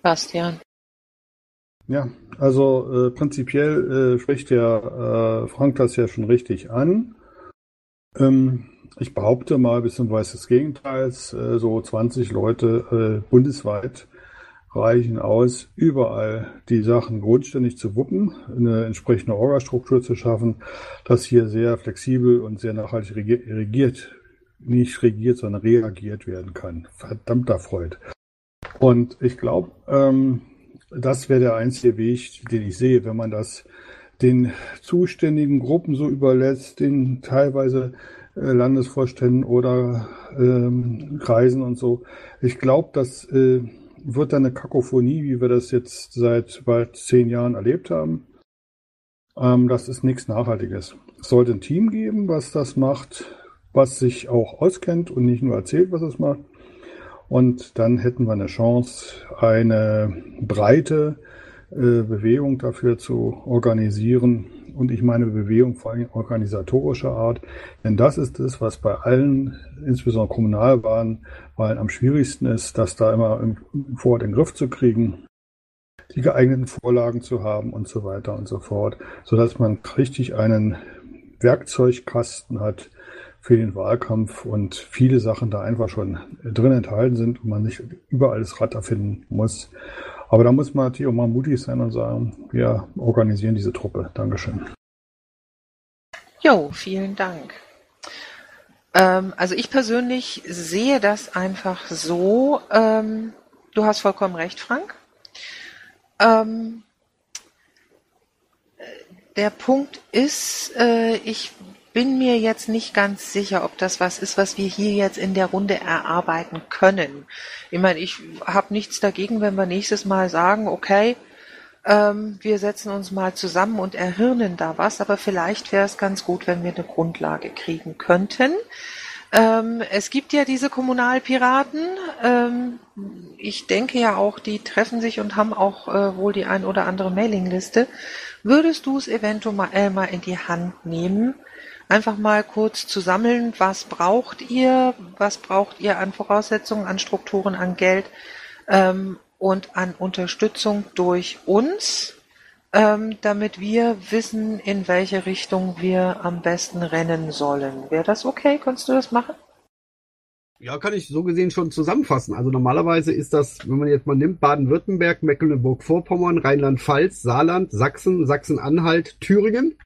Bastian. Ja, also äh, prinzipiell äh, spricht der äh, Frank das ja schon richtig an. Ähm, ich behaupte mal bis zum Weiß des Gegenteils, äh, so 20 Leute äh, bundesweit reichen aus, überall die Sachen grundständig zu wuppen, eine entsprechende Orgastruktur zu schaffen, das hier sehr flexibel und sehr nachhaltig regiert, nicht regiert, sondern reagiert werden kann. Verdammter Freud. Und ich glaube, ähm, das wäre der einzige Weg, den ich sehe, wenn man das den zuständigen Gruppen so überlässt, den teilweise äh, Landesvorständen oder ähm, Kreisen und so. Ich glaube, das äh, wird dann eine Kakophonie, wie wir das jetzt seit bald zehn Jahren erlebt haben. Ähm, das ist nichts Nachhaltiges. Es sollte ein Team geben, was das macht, was sich auch auskennt und nicht nur erzählt, was es macht. Und dann hätten wir eine Chance, eine breite äh, Bewegung dafür zu organisieren. Und ich meine Bewegung vor allem organisatorischer Art. Denn das ist es, was bei allen, insbesondere Kommunalwahlen, Wahlen am schwierigsten ist, das da immer im, vor Ort in den Griff zu kriegen, die geeigneten Vorlagen zu haben und so weiter und so fort, sodass man richtig einen Werkzeugkasten hat, für den Wahlkampf und viele Sachen da einfach schon drin enthalten sind und man nicht überall das Rad erfinden muss. Aber da muss man natürlich auch mal mutig sein und sagen, wir organisieren diese Truppe. Dankeschön. Jo, vielen Dank. Ähm, also ich persönlich sehe das einfach so, ähm, du hast vollkommen recht, Frank. Ähm, der Punkt ist, äh, ich bin mir jetzt nicht ganz sicher, ob das was ist, was wir hier jetzt in der Runde erarbeiten können. Ich meine, ich habe nichts dagegen, wenn wir nächstes Mal sagen, okay, ähm, wir setzen uns mal zusammen und erhirnen da was, aber vielleicht wäre es ganz gut, wenn wir eine Grundlage kriegen könnten. Ähm, es gibt ja diese Kommunalpiraten. Ähm, ich denke ja auch, die treffen sich und haben auch äh, wohl die ein oder andere Mailingliste. Würdest du es eventuell äh, mal in die Hand nehmen? Einfach mal kurz zu sammeln, was braucht ihr, was braucht ihr an Voraussetzungen, an Strukturen, an Geld ähm, und an Unterstützung durch uns, ähm, damit wir wissen, in welche Richtung wir am besten rennen sollen. Wäre das okay? Kannst du das machen? Ja, kann ich so gesehen schon zusammenfassen. Also normalerweise ist das, wenn man jetzt mal nimmt, Baden-Württemberg, Mecklenburg-Vorpommern, Rheinland-Pfalz, Saarland, Sachsen, Sachsen-Anhalt, Thüringen.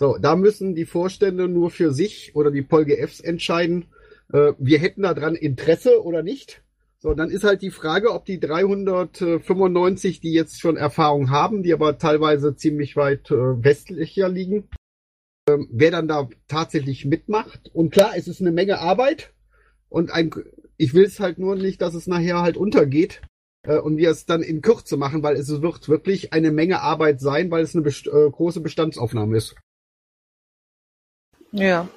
So, da müssen die Vorstände nur für sich oder die PolGFs entscheiden, äh, wir hätten daran Interesse oder nicht. So, dann ist halt die Frage, ob die 395, die jetzt schon Erfahrung haben, die aber teilweise ziemlich weit äh, westlicher liegen, ähm, wer dann da tatsächlich mitmacht. Und klar, es ist eine Menge Arbeit und ein, ich will es halt nur nicht, dass es nachher halt untergeht äh, und wir es dann in Kürze machen, weil es wird wirklich eine Menge Arbeit sein, weil es eine best äh, große Bestandsaufnahme ist. Ja,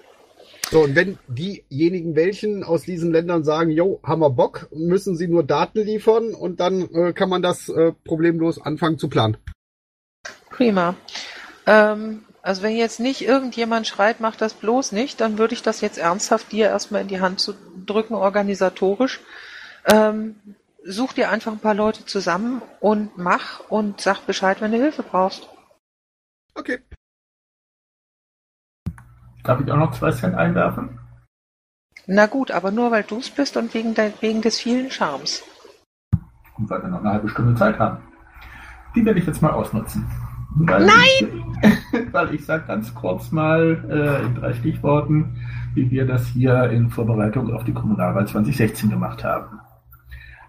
so, und wenn diejenigen welchen aus diesen Ländern sagen, jo, haben wir Bock, müssen sie nur Daten liefern und dann äh, kann man das äh, problemlos anfangen zu planen. Prima. Ähm, also wenn jetzt nicht irgendjemand schreit, mach das bloß nicht, dann würde ich das jetzt ernsthaft dir erstmal in die Hand zu drücken, organisatorisch. Ähm, such dir einfach ein paar Leute zusammen und mach und sag Bescheid, wenn du Hilfe brauchst. Okay. Darf ich auch noch zwei Cent einwerfen? Na gut, aber nur weil du es bist und wegen, de, wegen des vielen Charmes. Und weil wir noch eine halbe Stunde Zeit haben. Die werde ich jetzt mal ausnutzen. Weil Nein! Ich, weil ich sage ganz kurz mal äh, in drei Stichworten, wie wir das hier in Vorbereitung auf die Kommunalwahl 2016 gemacht haben.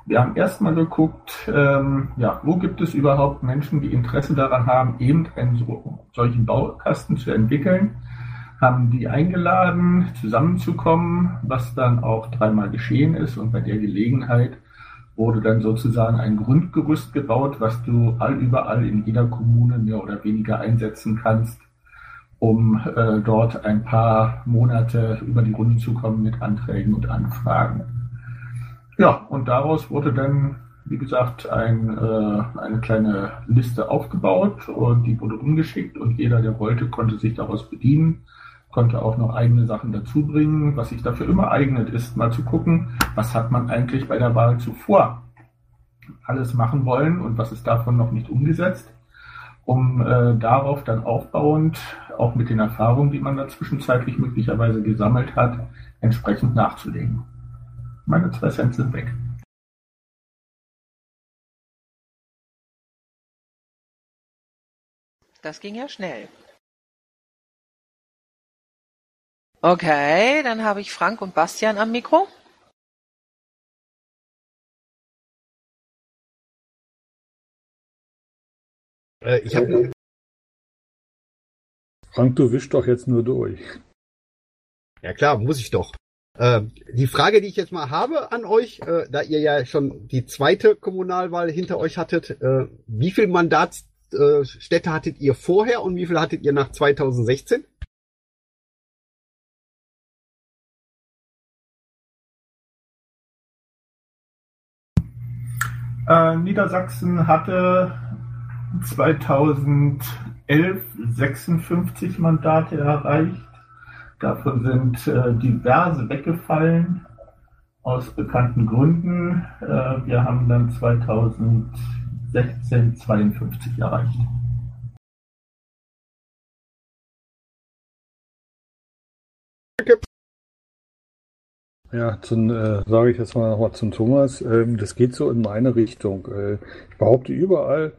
Wir haben erstmal geguckt, ähm, ja, wo gibt es überhaupt Menschen, die Interesse daran haben, eben einen so, solchen Baukasten zu entwickeln haben die eingeladen, zusammenzukommen, was dann auch dreimal geschehen ist. Und bei der Gelegenheit wurde dann sozusagen ein Grundgerüst gebaut, was du all überall in jeder Kommune mehr oder weniger einsetzen kannst, um äh, dort ein paar Monate über die Runden zu kommen mit Anträgen und Anfragen. Ja, und daraus wurde dann, wie gesagt, ein, äh, eine kleine Liste aufgebaut und die wurde umgeschickt und jeder, der wollte, konnte sich daraus bedienen konnte auch noch eigene Sachen dazu bringen. Was sich dafür immer eignet, ist mal zu gucken, was hat man eigentlich bei der Wahl zuvor alles machen wollen und was ist davon noch nicht umgesetzt, um äh, darauf dann aufbauend, auch mit den Erfahrungen, die man da zwischenzeitlich möglicherweise gesammelt hat, entsprechend nachzulegen. Meine zwei Cent sind weg. Das ging ja schnell. Okay, dann habe ich Frank und Bastian am Mikro. Äh, ich habe Frank, du wischst doch jetzt nur durch. Ja klar, muss ich doch. Äh, die Frage, die ich jetzt mal habe an euch, äh, da ihr ja schon die zweite Kommunalwahl hinter euch hattet, äh, wie viel Mandatsstädte hattet ihr vorher und wie viel hattet ihr nach 2016? Äh, Niedersachsen hatte 2011 56 Mandate erreicht. Davon sind äh, diverse weggefallen aus bekannten Gründen. Äh, wir haben dann 2016 52 erreicht. Ja, zum, äh, sage ich jetzt mal nochmal zum Thomas. Ähm, das geht so in meine Richtung. Äh, ich behaupte, überall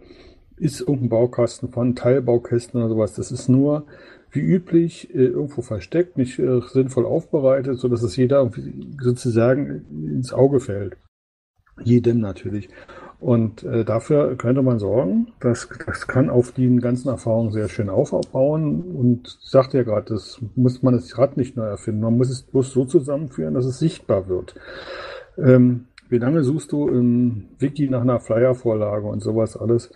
ist irgendein Baukasten von Teilbaukästen oder sowas. Das ist nur wie üblich äh, irgendwo versteckt, nicht äh, sinnvoll aufbereitet, so dass es jeder sozusagen ins Auge fällt. Jedem natürlich. Und äh, dafür könnte man sorgen. Das, das kann auf die ganzen Erfahrungen sehr schön aufbauen. Und ich sagte ja gerade, das muss man das Rad nicht neu erfinden. Man muss es bloß so zusammenführen, dass es sichtbar wird. Ähm, wie lange suchst du im Wiki nach einer Flyer-Vorlage und sowas alles?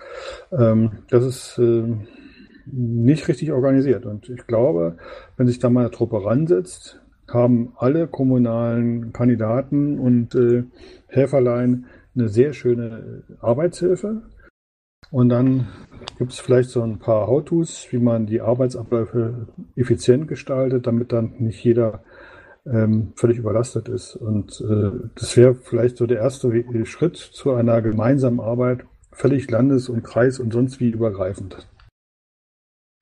Ähm, das ist äh, nicht richtig organisiert. Und ich glaube, wenn sich da mal eine Truppe ransetzt, haben alle kommunalen Kandidaten und äh, Helferlein eine sehr schöne Arbeitshilfe. Und dann gibt es vielleicht so ein paar How-Tos, wie man die Arbeitsabläufe effizient gestaltet, damit dann nicht jeder ähm, völlig überlastet ist. Und äh, das wäre vielleicht so der erste Schritt zu einer gemeinsamen Arbeit, völlig landes- und kreis- und sonst wie übergreifend.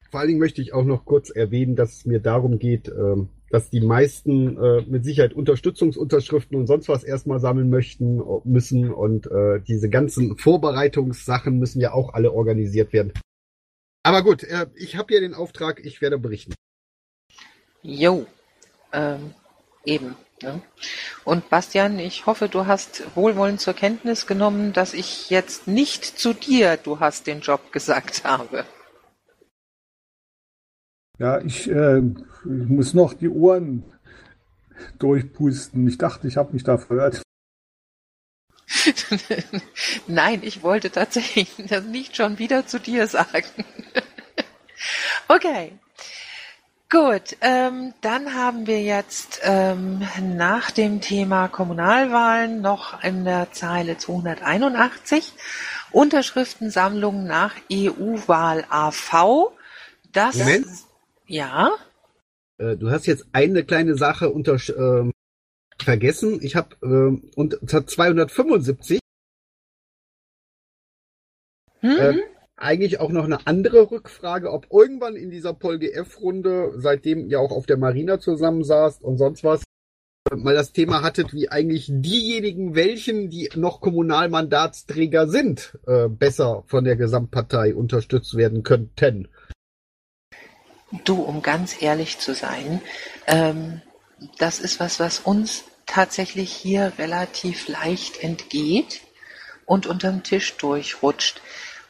Vor allen Dingen möchte ich auch noch kurz erwähnen, dass es mir darum geht, ähm, dass die meisten äh, mit Sicherheit Unterstützungsunterschriften und sonst was erstmal sammeln möchten müssen und äh, diese ganzen Vorbereitungssachen müssen ja auch alle organisiert werden. Aber gut, äh, ich habe hier den Auftrag, ich werde berichten. Jo, ähm, eben. Ne? Und Bastian, ich hoffe, du hast wohlwollend zur Kenntnis genommen, dass ich jetzt nicht zu dir, du hast den Job gesagt habe. Ja, ich, äh, ich muss noch die Ohren durchpusten. Ich dachte, ich habe mich da verhört. Nein, ich wollte tatsächlich das nicht schon wieder zu dir sagen. okay. Gut, ähm, dann haben wir jetzt ähm, nach dem Thema Kommunalwahlen noch in der Zeile 281 Unterschriftensammlung nach EU-Wahl AV. Das Moment. Ja. Äh, du hast jetzt eine kleine Sache unter, ähm, vergessen. Ich habe ähm, unter 275 Mhm. äh, eigentlich auch noch eine andere Rückfrage, ob irgendwann in dieser PolGF-Runde, seitdem ihr auch auf der Marina zusammensaßt und sonst was, äh, mal das Thema hattet, wie eigentlich diejenigen, welchen, die noch Kommunalmandatsträger sind, äh, besser von der Gesamtpartei unterstützt werden könnten. Du, um ganz ehrlich zu sein, ähm, das ist was, was uns tatsächlich hier relativ leicht entgeht und unterm Tisch durchrutscht.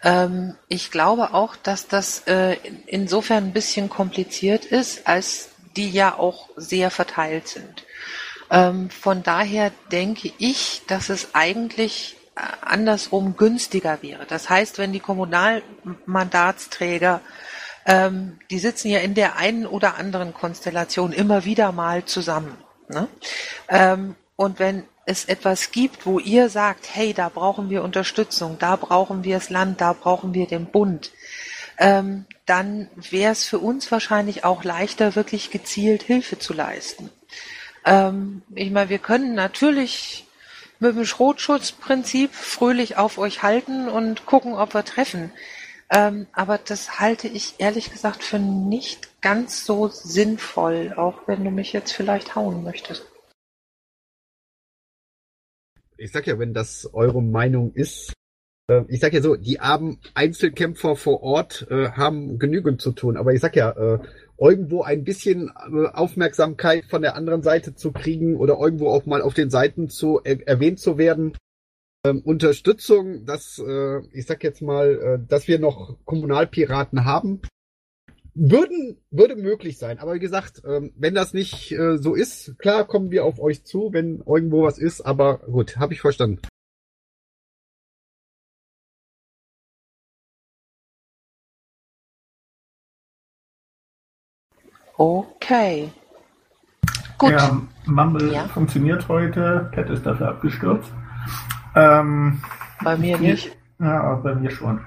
Ähm, ich glaube auch, dass das äh, insofern ein bisschen kompliziert ist, als die ja auch sehr verteilt sind. Ähm, von daher denke ich, dass es eigentlich äh, andersrum günstiger wäre. Das heißt, wenn die Kommunalmandatsträger ähm, die sitzen ja in der einen oder anderen Konstellation immer wieder mal zusammen. Ne? Ähm, und wenn es etwas gibt, wo ihr sagt, hey, da brauchen wir Unterstützung, da brauchen wir das Land, da brauchen wir den Bund, ähm, dann wäre es für uns wahrscheinlich auch leichter, wirklich gezielt Hilfe zu leisten. Ähm, ich meine, wir können natürlich mit dem Schrotschutzprinzip fröhlich auf euch halten und gucken, ob wir treffen. Ähm, aber das halte ich ehrlich gesagt für nicht ganz so sinnvoll, auch wenn du mich jetzt vielleicht hauen möchtest. Ich sag ja, wenn das eure Meinung ist, äh, ich sag ja so, die armen Einzelkämpfer vor Ort äh, haben genügend zu tun. Aber ich sag ja, äh, irgendwo ein bisschen äh, Aufmerksamkeit von der anderen Seite zu kriegen oder irgendwo auch mal auf den Seiten zu er erwähnt zu werden, Unterstützung, dass äh, ich sag jetzt mal, äh, dass wir noch Kommunalpiraten haben, würden würde möglich sein. Aber wie gesagt, ähm, wenn das nicht äh, so ist, klar kommen wir auf euch zu, wenn irgendwo was ist. Aber gut, habe ich verstanden. Okay. Gut. Ja, Mumble Ja. funktioniert heute. Pat ist dafür abgestürzt. Ähm, Bei mir nicht. Ja, bei mir schon.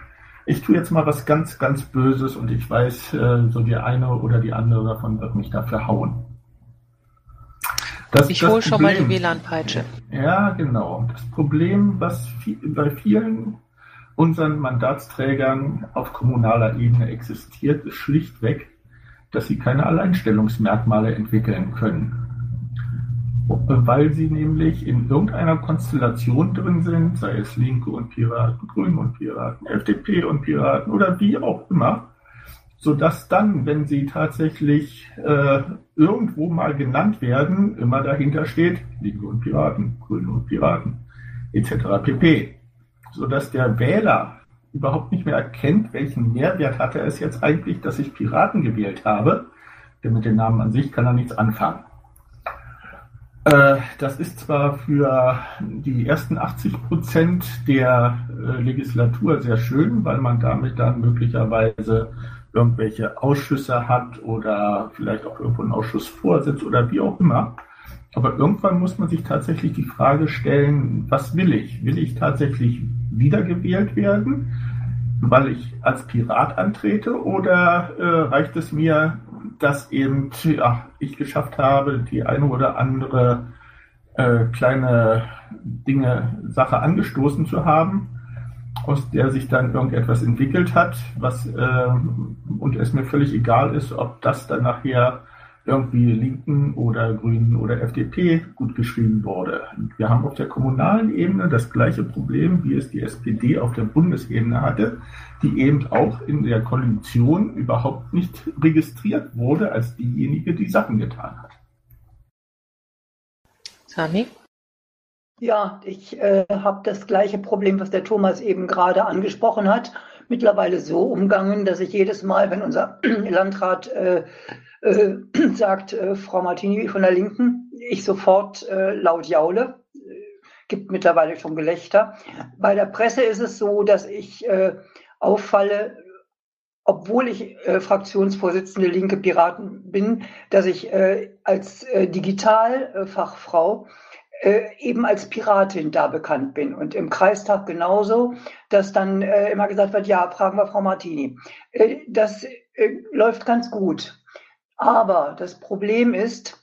Ich tue jetzt mal was ganz, ganz Böses und ich weiß, äh, so die eine oder die andere davon wird mich dafür hauen. Das, Ich hole schon mal die WLAN-Peitsche. Ja, genau. Das Problem, was bei vielen unseren Mandatsträgern auf kommunaler Ebene existiert, ist schlichtweg, dass sie keine Alleinstellungsmerkmale entwickeln können. Weil sie nämlich in irgendeiner Konstellation drin sind, sei es Linke und Piraten, Grüne und Piraten, FDP und Piraten oder wie auch immer, sodass dann, wenn sie tatsächlich äh, irgendwo mal genannt werden, immer dahinter steht, Linke und Piraten, Grüne und Piraten, etc. pp. sodass der Wähler überhaupt nicht mehr erkennt, welchen Mehrwert hatte es jetzt eigentlich, dass ich Piraten gewählt habe. Denn mit dem Namen an sich kann er nichts anfangen. Äh, das ist zwar für die ersten 80 Prozent der äh, Legislatur sehr schön, weil man damit dann möglicherweise irgendwelche Ausschüsse hat oder vielleicht auch irgendwo einen Ausschussvorsitz oder wie auch immer. Aber irgendwann muss man sich tatsächlich die Frage stellen, was will ich? Will ich tatsächlich wiedergewählt werden, weil ich als Pirat antrete oder äh, reicht es mir, dass eben ja, ich geschafft habe, die eine oder andere äh, kleine Dinge, Sache angestoßen zu haben, aus der sich dann irgendetwas entwickelt hat, was äh, und es mir völlig egal ist, ob das dann nachher irgendwie Linken oder Grünen oder FDP gut geschrieben wurde. Wir haben auf der kommunalen Ebene das gleiche Problem, wie es die SPD auf der Bundesebene hatte, die eben auch in der Koalition überhaupt nicht registriert wurde als diejenige, die Sachen getan hat. Sani? Ja, ich äh, habe das gleiche Problem, was der Thomas eben gerade angesprochen hat, mittlerweile so umgangen, dass ich jedes Mal, wenn unser Landrat äh, äh, sagt äh, Frau Martini von der Linken, ich sofort äh, laut jaule. Gibt mittlerweile schon Gelächter. Bei der Presse ist es so, dass ich äh, auffalle, obwohl ich äh, Fraktionsvorsitzende Linke Piraten bin, dass ich äh, als äh, Digitalfachfrau äh, eben als Piratin da bekannt bin. Und im Kreistag genauso, dass dann äh, immer gesagt wird, ja, fragen wir Frau Martini. Äh, das läuft ganz gut. Aber das Problem ist,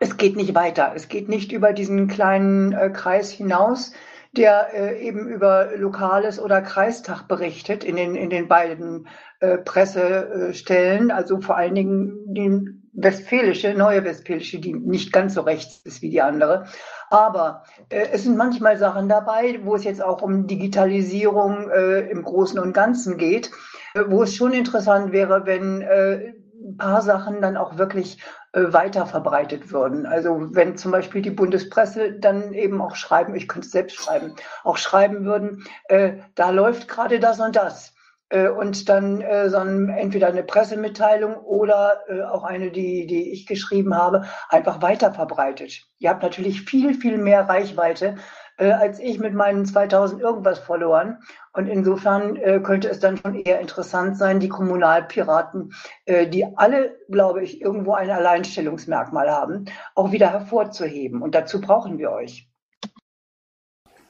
es geht nicht weiter. Es geht nicht über diesen kleinen Kreis hinaus, der äh, eben über Lokales oder Kreistag berichtet in den, in den beiden äh, Pressestellen, also vor allen Dingen die westfälische, neue westfälische, die nicht ganz so rechts ist wie die andere. Aber äh, es sind manchmal Sachen dabei, wo es jetzt auch um Digitalisierung äh, im Großen und Ganzen geht, äh, wo es schon interessant wäre, wenn äh, ein paar Sachen dann auch wirklich weiter verbreitet würden. Also wenn zum Beispiel die Bundespresse dann eben auch schreiben, ich könnte es selbst schreiben, auch schreiben würden, äh, da läuft gerade das und das. Äh, und dann äh, so ein, entweder eine Pressemitteilung oder äh, auch eine, die, die ich geschrieben habe, einfach weiter verbreitet. Ihr habt natürlich viel, viel mehr Reichweite, äh, als ich mit meinen 2000 irgendwas verloren. Und insofern äh, könnte es dann schon eher interessant sein, die Kommunalpiraten, äh, die alle, glaube ich, irgendwo ein Alleinstellungsmerkmal haben, auch wieder hervorzuheben. Und dazu brauchen wir euch.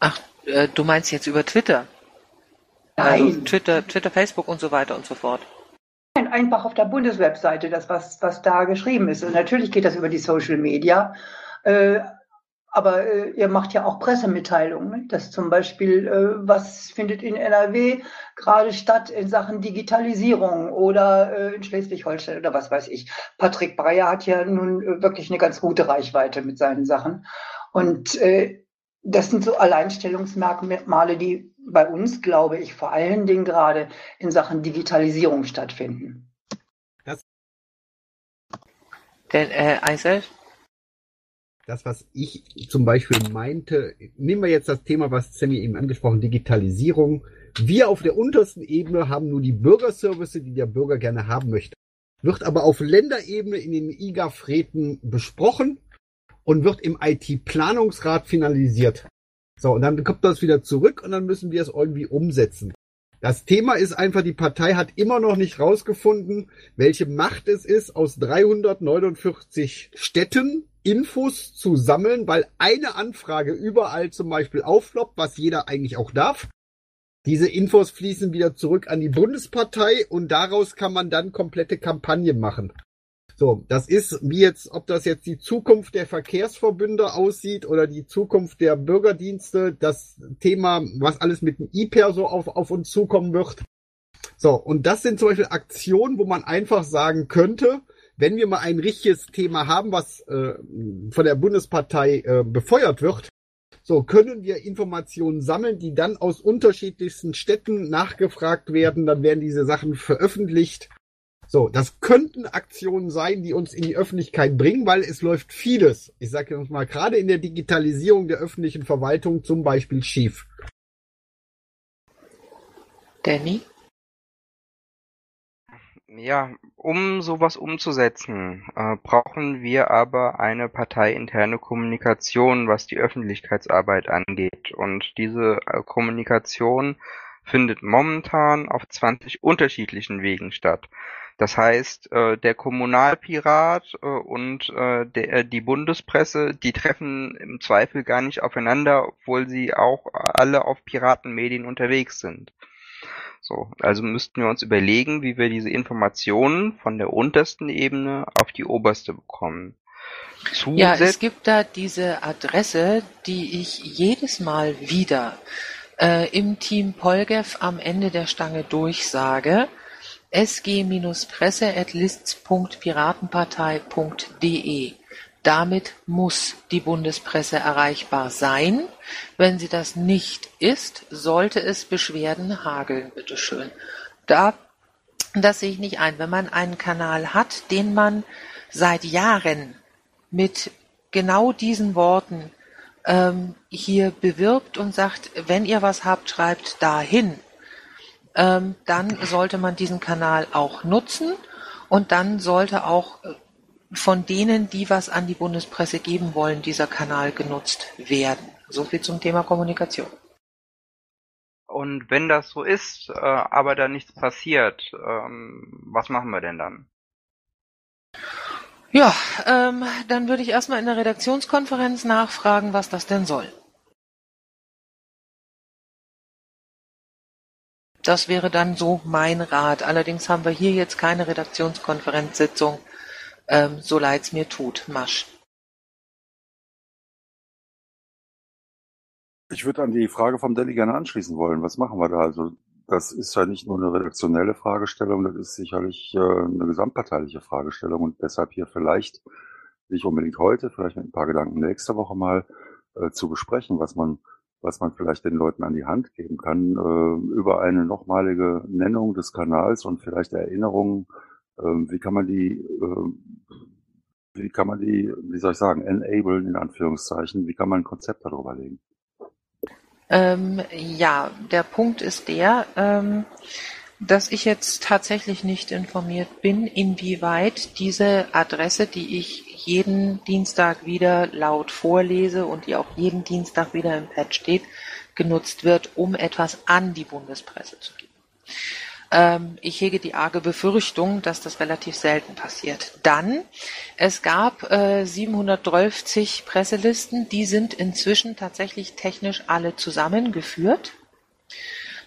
Ach, äh, du meinst jetzt über Twitter? Nein. Also Twitter, Twitter, Facebook und so weiter und so fort. Nein, einfach auf der Bundeswebseite, das, was, was da geschrieben ist. Und natürlich geht das über die Social Media. Äh, aber äh, ihr macht ja auch Pressemitteilungen, ne? dass zum Beispiel, äh, was findet in NRW gerade statt in Sachen Digitalisierung oder äh, in Schleswig-Holstein oder was weiß ich. Patrick Breyer hat ja nun äh, wirklich eine ganz gute Reichweite mit seinen Sachen. Und äh, das sind so Alleinstellungsmerkmale, die bei uns, glaube ich, vor allen Dingen gerade in Sachen Digitalisierung stattfinden. Denn, äh? Das, was ich zum Beispiel meinte, nehmen wir jetzt das Thema, was Sammy eben angesprochen, Digitalisierung. Wir auf der untersten Ebene haben nur die Bürgerservice, die der Bürger gerne haben möchte. Wird aber auf Länderebene in den IGAF-Räten besprochen und wird im IT-Planungsrat finalisiert. So, und dann kommt das wieder zurück und dann müssen wir es irgendwie umsetzen. Das Thema ist einfach, die Partei hat immer noch nicht rausgefunden, welche Macht es ist, aus 349 Städten Infos zu sammeln, weil eine Anfrage überall zum Beispiel aufloppt, was jeder eigentlich auch darf. Diese Infos fließen wieder zurück an die Bundespartei und daraus kann man dann komplette Kampagnen machen. So, das ist wie jetzt, ob das jetzt die Zukunft der Verkehrsverbünde aussieht oder die Zukunft der Bürgerdienste, das Thema, was alles mit dem IPER so auf, auf uns zukommen wird. So, und das sind zum Beispiel Aktionen, wo man einfach sagen könnte, wenn wir mal ein richtiges Thema haben, was äh, von der Bundespartei äh, befeuert wird, so können wir Informationen sammeln, die dann aus unterschiedlichsten Städten nachgefragt werden, dann werden diese Sachen veröffentlicht. So, das könnten Aktionen sein, die uns in die Öffentlichkeit bringen, weil es läuft vieles. Ich sage jetzt mal, gerade in der Digitalisierung der öffentlichen Verwaltung zum Beispiel schief. Danny? Ja, um sowas umzusetzen, äh, brauchen wir aber eine parteiinterne Kommunikation, was die Öffentlichkeitsarbeit angeht. Und diese äh, Kommunikation findet momentan auf 20 unterschiedlichen Wegen statt. Das heißt, äh, der Kommunalpirat äh, und äh, der, äh, die Bundespresse, die treffen im Zweifel gar nicht aufeinander, obwohl sie auch alle auf Piratenmedien unterwegs sind. So, also müssten wir uns überlegen, wie wir diese Informationen von der untersten Ebene auf die oberste bekommen. Ja, es gibt da diese Adresse, die ich jedes Mal wieder äh, im Team Polgev am Ende der Stange durchsage. sg-presse.lists.piratenpartei.de damit muss die Bundespresse erreichbar sein. Wenn sie das nicht ist, sollte es Beschwerden hageln, bitteschön. Da, das sehe ich nicht ein. Wenn man einen Kanal hat, den man seit Jahren mit genau diesen Worten ähm, hier bewirbt und sagt, wenn ihr was habt, schreibt dahin, ähm, dann sollte man diesen Kanal auch nutzen und dann sollte auch von denen, die was an die Bundespresse geben wollen, dieser Kanal genutzt werden. So viel zum Thema Kommunikation. Und wenn das so ist, äh, aber da nichts passiert, ähm, was machen wir denn dann? Ja, ähm, dann würde ich erstmal in der Redaktionskonferenz nachfragen, was das denn soll. Das wäre dann so mein Rat. Allerdings haben wir hier jetzt keine Redaktionskonferenzsitzung ähm, so leid's mir tut, Masch. Ich würde an die Frage vom Delli gerne anschließen wollen. Was machen wir da? Also das ist ja nicht nur eine redaktionelle Fragestellung, das ist sicherlich äh, eine gesamtparteiliche Fragestellung und deshalb hier vielleicht nicht unbedingt heute, vielleicht mit ein paar Gedanken nächste Woche mal äh, zu besprechen, was man was man vielleicht den Leuten an die Hand geben kann, äh, über eine nochmalige Nennung des Kanals und vielleicht Erinnerungen ähm, wie kann man die, äh, wie kann man die, wie soll ich sagen, enablen in Anführungszeichen? Wie kann man ein Konzept darüber legen? Ähm, ja, der Punkt ist der, ähm, dass ich jetzt tatsächlich nicht informiert bin, inwieweit diese Adresse, die ich jeden Dienstag wieder laut vorlese und die auch jeden Dienstag wieder im Pad steht, genutzt wird, um etwas an die Bundespresse zu geben. Ähm, ich hege die arge Befürchtung, dass das relativ selten passiert. Dann, es gab äh, 712 Presselisten, die sind inzwischen tatsächlich technisch alle zusammengeführt.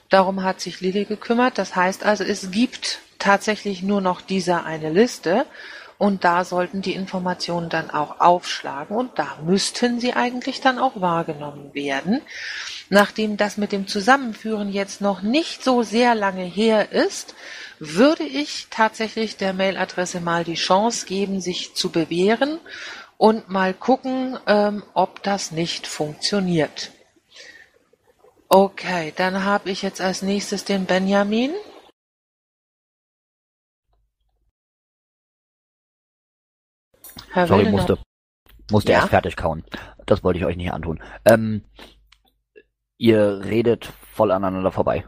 Darum hat sich Lilly gekümmert. Das heißt also, es gibt tatsächlich nur noch diese eine Liste und da sollten die Informationen dann auch aufschlagen und da müssten sie eigentlich dann auch wahrgenommen werden. Nachdem das mit dem Zusammenführen jetzt noch nicht so sehr lange her ist, würde ich tatsächlich der Mailadresse mal die Chance geben, sich zu bewähren und mal gucken, ähm, ob das nicht funktioniert. Okay, dann habe ich jetzt als nächstes den Benjamin. Herr Sorry, musste, musste ja? erst fertig kauen. Das wollte ich euch nicht antun. Ähm, ihr redet voll aneinander vorbei.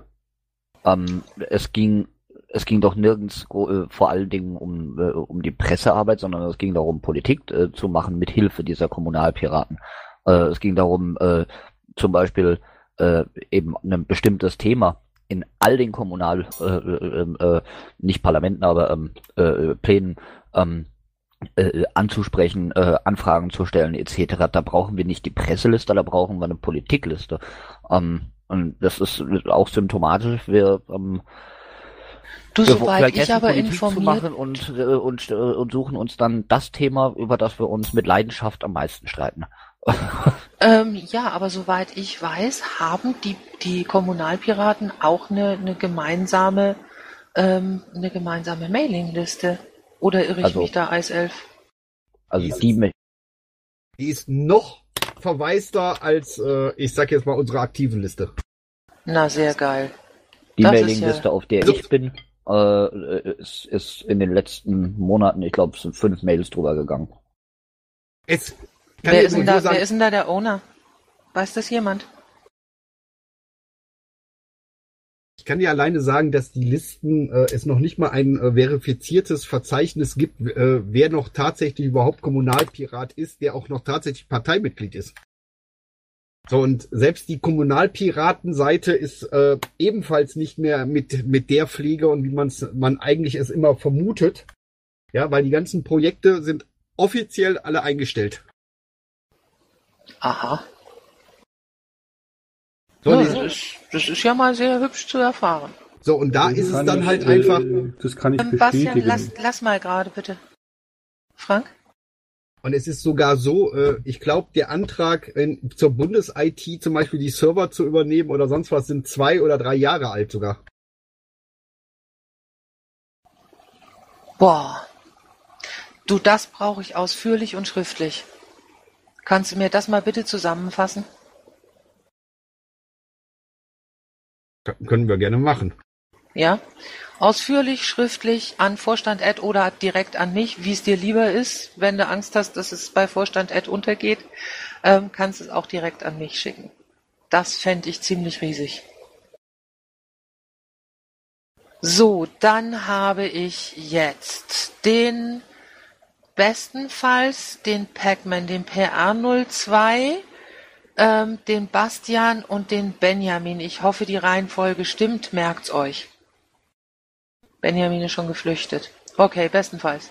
Ähm, es ging es ging doch nirgends äh, vor allen Dingen um, äh, um die Pressearbeit, sondern es ging darum, Politik äh, zu machen mit Hilfe dieser Kommunalpiraten. Äh, es ging darum, äh, zum Beispiel äh, eben ein bestimmtes Thema in all den Kommunal, nicht Parlamenten, aber ähm, äh, Plänen ähm, äh, anzusprechen, äh, Anfragen zu stellen etc. Da brauchen wir nicht die Presseliste, da brauchen wir eine Politikliste. Ähm, und das ist auch symptomatisch. Wir ähm, Du, wir soweit ich aber Politik informiert zu machen und, äh, und, äh, und suchen uns dann das Thema, über das wir uns mit Leidenschaft am meisten streiten. ähm, ja, aber soweit ich weiß, haben die, die Kommunalpiraten auch eine, eine gemeinsame ähm, eine gemeinsame Mailingliste. Oder irre ich also, mich da, Eiself? Also die, die, die ist noch verwaister als, äh, ich sag jetzt mal, unsere aktive Liste. Na, sehr geil. Die Mailingliste, ja... auf der ich bin, äh, ist, ist in den letzten Monaten, ich glaube, es sind fünf Mails drüber gegangen. Es wer, ist da, sagen, wer ist denn da der Owner? Weiß das jemand? Kann dir alleine sagen, dass die Listen äh, es noch nicht mal ein äh, verifiziertes Verzeichnis gibt, äh, wer noch tatsächlich überhaupt Kommunalpirat ist, der auch noch tatsächlich Parteimitglied ist. So, und selbst die Kommunalpiratenseite ist äh, ebenfalls nicht mehr mit, mit der Pflege und wie man's, man eigentlich es immer vermutet. Ja, weil die ganzen Projekte sind offiziell alle eingestellt. Aha. So, ja, das, ist, das ist ja mal sehr hübsch zu erfahren. So, und da das ist es dann halt einfach. Das kann ich bestätigen. Bastian, lass, lass mal gerade bitte. Frank? Und es ist sogar so, äh, ich glaube, der Antrag in, zur Bundes-IT zum Beispiel die Server zu übernehmen oder sonst was sind zwei oder drei Jahre alt sogar. Boah. Du, das brauche ich ausführlich und schriftlich. Kannst du mir das mal bitte zusammenfassen? Können wir gerne machen. Ja, ausführlich, schriftlich an Vorstand Ed oder direkt an mich, wie es dir lieber ist. Wenn du Angst hast, dass es bei Vorstand Ed untergeht, ähm, kannst es auch direkt an mich schicken. Das fände ich ziemlich riesig. So, dann habe ich jetzt den bestenfalls den Pac-Man, den PR02, ähm, den Bastian und den Benjamin. Ich hoffe, die Reihenfolge stimmt, merkt's euch. Benjamin ist schon geflüchtet. Okay, bestenfalls.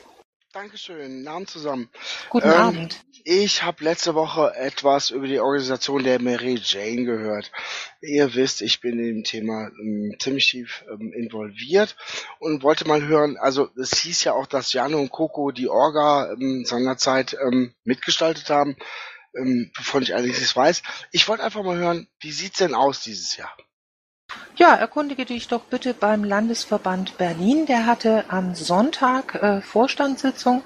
Dankeschön. Namen zusammen. Guten ähm, Abend. Ich habe letzte Woche etwas über die Organisation der Mary Jane gehört. Ihr wisst, ich bin in dem Thema ähm, ziemlich tief ähm, involviert und wollte mal hören, also es hieß ja auch, dass Jano und Coco die Orga ähm, seinerzeit ähm, mitgestaltet haben, ähm, wovon ich allerdings weiß. Ich wollte einfach mal hören, wie sieht's denn aus dieses Jahr? Ja, erkundige dich doch bitte beim Landesverband Berlin. Der hatte am Sonntag äh, Vorstandssitzung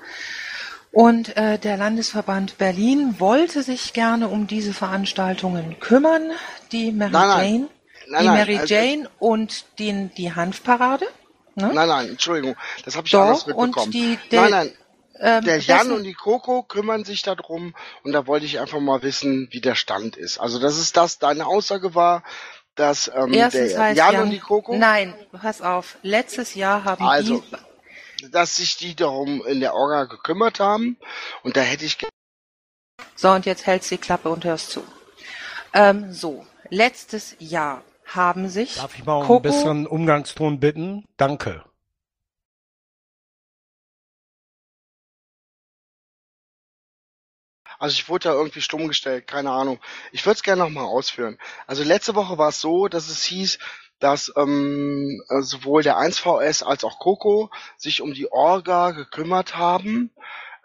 und äh, der Landesverband Berlin wollte sich gerne um diese Veranstaltungen kümmern. Die Mary nein, nein. Jane, nein, die Mary also, Jane und den, die Hanfparade. Ne? Nein, nein, Entschuldigung, das habe ich Doch, anders mitbekommen. Und die, der, nein, nein, ähm, der Jan und die Coco kümmern sich darum und da wollte ich einfach mal wissen, wie der Stand ist. Also das ist das, deine Aussage war, dass ähm, Erstens der heißt Jan, Jan und die Coco. Nein, pass auf. Letztes Jahr haben also, die, dass sich die darum in der Orga gekümmert haben und da hätte ich. So und jetzt hältst du die Klappe und hörst zu. Ähm, so, letztes Jahr haben sich. Darf ich mal um Coco, ein bisschen Umgangston bitten? Danke. Also ich wurde da irgendwie stumm gestellt, keine Ahnung. Ich würde es gerne nochmal ausführen. Also letzte Woche war es so, dass es hieß, dass ähm, äh, sowohl der 1VS als auch Coco sich um die Orga gekümmert haben.